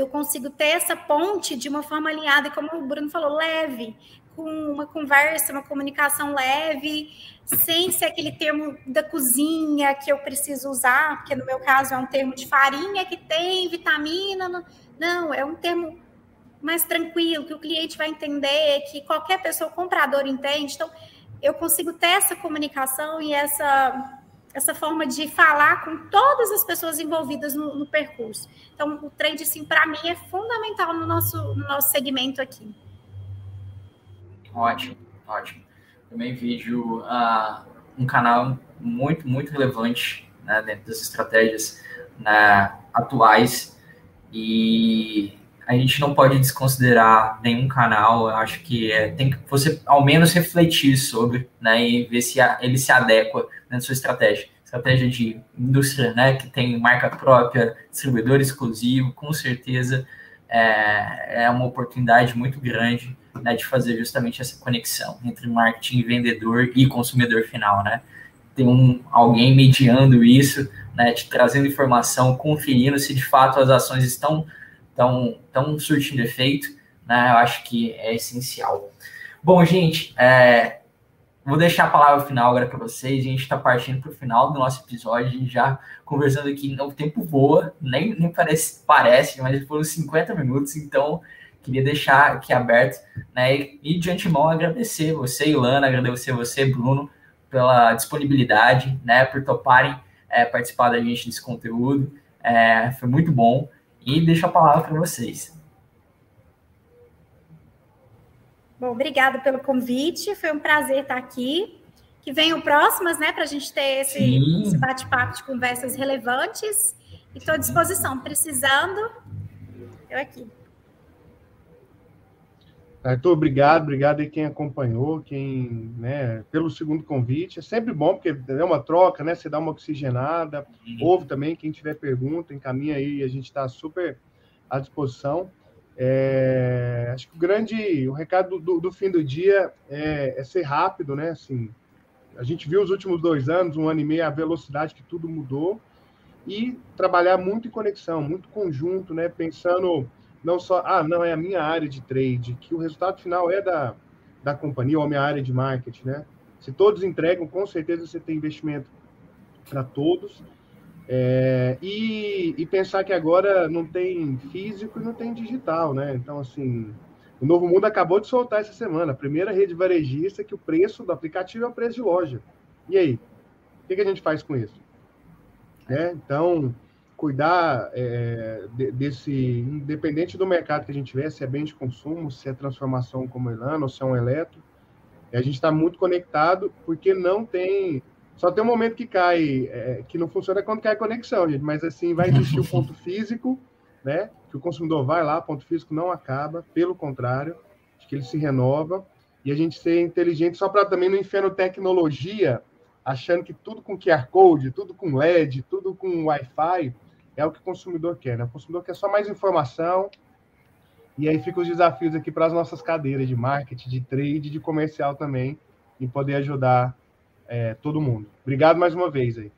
eu consigo ter essa ponte de uma forma alinhada, e como o Bruno falou, leve, com uma conversa, uma comunicação leve, sem ser aquele termo da cozinha que eu preciso usar, porque no meu caso é um termo de farinha que tem vitamina. Não, é um termo mais tranquilo, que o cliente vai entender, que qualquer pessoa, comprador entende. Então, eu consigo ter essa comunicação e essa, essa forma de falar com todas as pessoas envolvidas no, no percurso. Então, o trade, sim, para mim, é fundamental no nosso, no nosso segmento aqui. Ótimo, ótimo. Também vejo uh, um canal muito, muito relevante né, dentro das estratégias né, atuais e a gente não pode desconsiderar nenhum canal. Eu acho que é, tem que você ao menos refletir sobre, né, e ver se a, ele se adequa na sua estratégia. Estratégia de indústria, né, que tem marca própria, distribuidor exclusivo, com certeza é, é uma oportunidade muito grande né, de fazer justamente essa conexão entre marketing, vendedor e consumidor final, né? Tem um, alguém mediando isso, né, te trazendo informação, conferindo se de fato as ações estão tão, tão surtindo efeito, né? Eu acho que é essencial. Bom, gente, é, vou deixar a palavra final agora para vocês. A gente está partindo para o final do nosso episódio, a gente já conversando aqui, o tempo voa, nem, nem parece, parece, mas foram 50 minutos, então queria deixar aqui aberto, né? E, e de antemão agradecer você, Ilana, agradecer você, Bruno, pela disponibilidade, né? Por toparem é, participar da gente desse conteúdo. É, foi muito bom e deixo a palavra para vocês. Bom, obrigada pelo convite, foi um prazer estar aqui. Que venham próximas, né, para a gente ter esse, esse bate-papo de conversas relevantes. E estou à disposição, precisando, eu aqui. Arthur, obrigado, obrigado aí quem acompanhou, quem, né, pelo segundo convite. É sempre bom, porque é uma troca, né? Você dá uma oxigenada. Uhum. Ouve também, quem tiver pergunta, encaminha aí, a gente está super à disposição. É, acho que o grande, o recado do, do fim do dia é, é, ser rápido, né? Assim, a gente viu os últimos dois anos, um ano e meio, a velocidade que tudo mudou e trabalhar muito em conexão, muito conjunto, né? Pensando não só, ah, não, é a minha área de trade, que o resultado final é da, da companhia ou a minha área de marketing, né? Se todos entregam, com certeza você tem investimento para todos. É, e, e, pensar que agora não tem físico e não tem digital, né? Então, assim, o Novo Mundo acabou de soltar essa semana, a primeira rede varejista que o preço do aplicativo é o preço de loja. E aí? O que, que a gente faz com isso? É, então, cuidar é, desse, independente do mercado que a gente tiver, se é bem de consumo, se é transformação como Elano, ou se é um eletro, a gente está muito conectado, porque não tem. Só tem um momento que cai, é, que não funciona quando cai a conexão, gente, mas assim, vai existir o ponto físico, né? Que o consumidor vai lá, ponto físico não acaba, pelo contrário, que ele se renova, e a gente ser inteligente só para também não enfiar tecnologia achando que tudo com QR Code, tudo com LED, tudo com Wi-Fi é o que o consumidor quer. Né? O consumidor quer só mais informação. E aí ficam os desafios aqui para as nossas cadeiras de marketing, de trade, de comercial também, em poder ajudar é, todo mundo. Obrigado mais uma vez aí.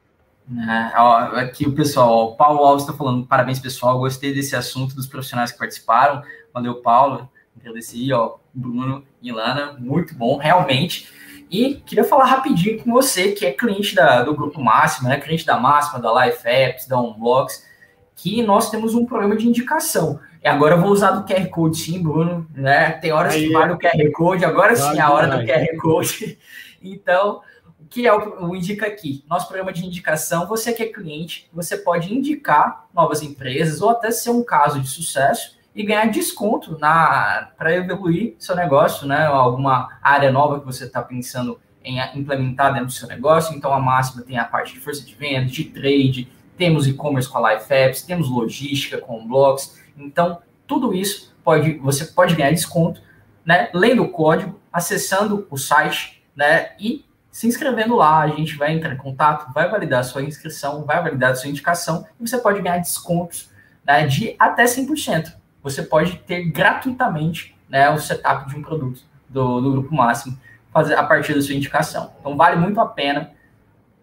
É, ó, aqui o pessoal, o Paulo Alves está falando, parabéns pessoal, gostei desse assunto dos profissionais que participaram. Valeu, Paulo. Agradeci, ó, Bruno e Lana, muito bom, realmente. E queria falar rapidinho com você, que é cliente da, do Grupo Máxima, né? Cliente da Máxima, da Life Apps, da Unblocks, que nós temos um programa de indicação. E agora eu vou usar do QR Code sim, Bruno, né? Tem horas Aí, que vale o QR Code, agora vale sim a hora do QR Code. Então, o que é o, o Indica Aqui? Nosso programa de indicação, você que é cliente, você pode indicar novas empresas ou até ser um caso de sucesso e ganhar desconto na para evoluir seu negócio, né? Alguma área nova que você está pensando em implementar dentro do seu negócio. Então, a Máxima tem a parte de força de venda, de trade, temos e-commerce com a Life Apps, temos logística com Blocks. Então, tudo isso pode você pode ganhar desconto, né? Lendo o código, acessando o site, né? E se inscrevendo lá, a gente vai entrar em contato, vai validar sua inscrição, vai validar sua indicação e você pode ganhar descontos né, de até 100% você pode ter gratuitamente né, o setup de um produto do, do Grupo Máximo fazer a partir da sua indicação. Então vale muito a pena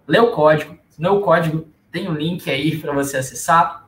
ler o código. No o código tem um link aí para você acessar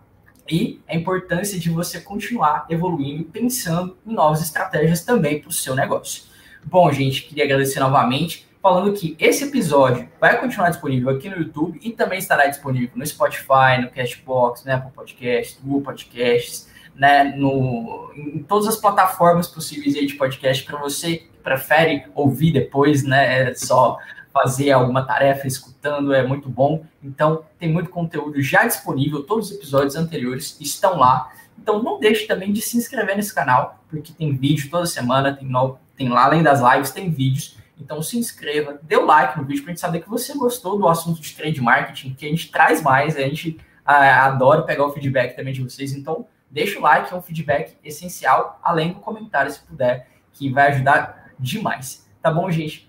e a importância de você continuar evoluindo e pensando em novas estratégias também para o seu negócio. Bom, gente, queria agradecer novamente, falando que esse episódio vai continuar disponível aqui no YouTube e também estará disponível no Spotify, no Cashbox, no Apple Podcasts, Google Podcasts, né, no, em todas as plataformas possíveis de podcast para você que prefere ouvir depois, né, é só fazer alguma tarefa escutando, é muito bom. Então, tem muito conteúdo já disponível, todos os episódios anteriores estão lá. Então, não deixe também de se inscrever nesse canal, porque tem vídeo toda semana, tem, no, tem lá, além das lives, tem vídeos. Então, se inscreva, dê o like no vídeo para a gente saber que você gostou do assunto de trade marketing, que a gente traz mais, a gente adora pegar o feedback também de vocês. Então, Deixa o like, é um feedback essencial, além do comentário, se puder, que vai ajudar demais. Tá bom, gente?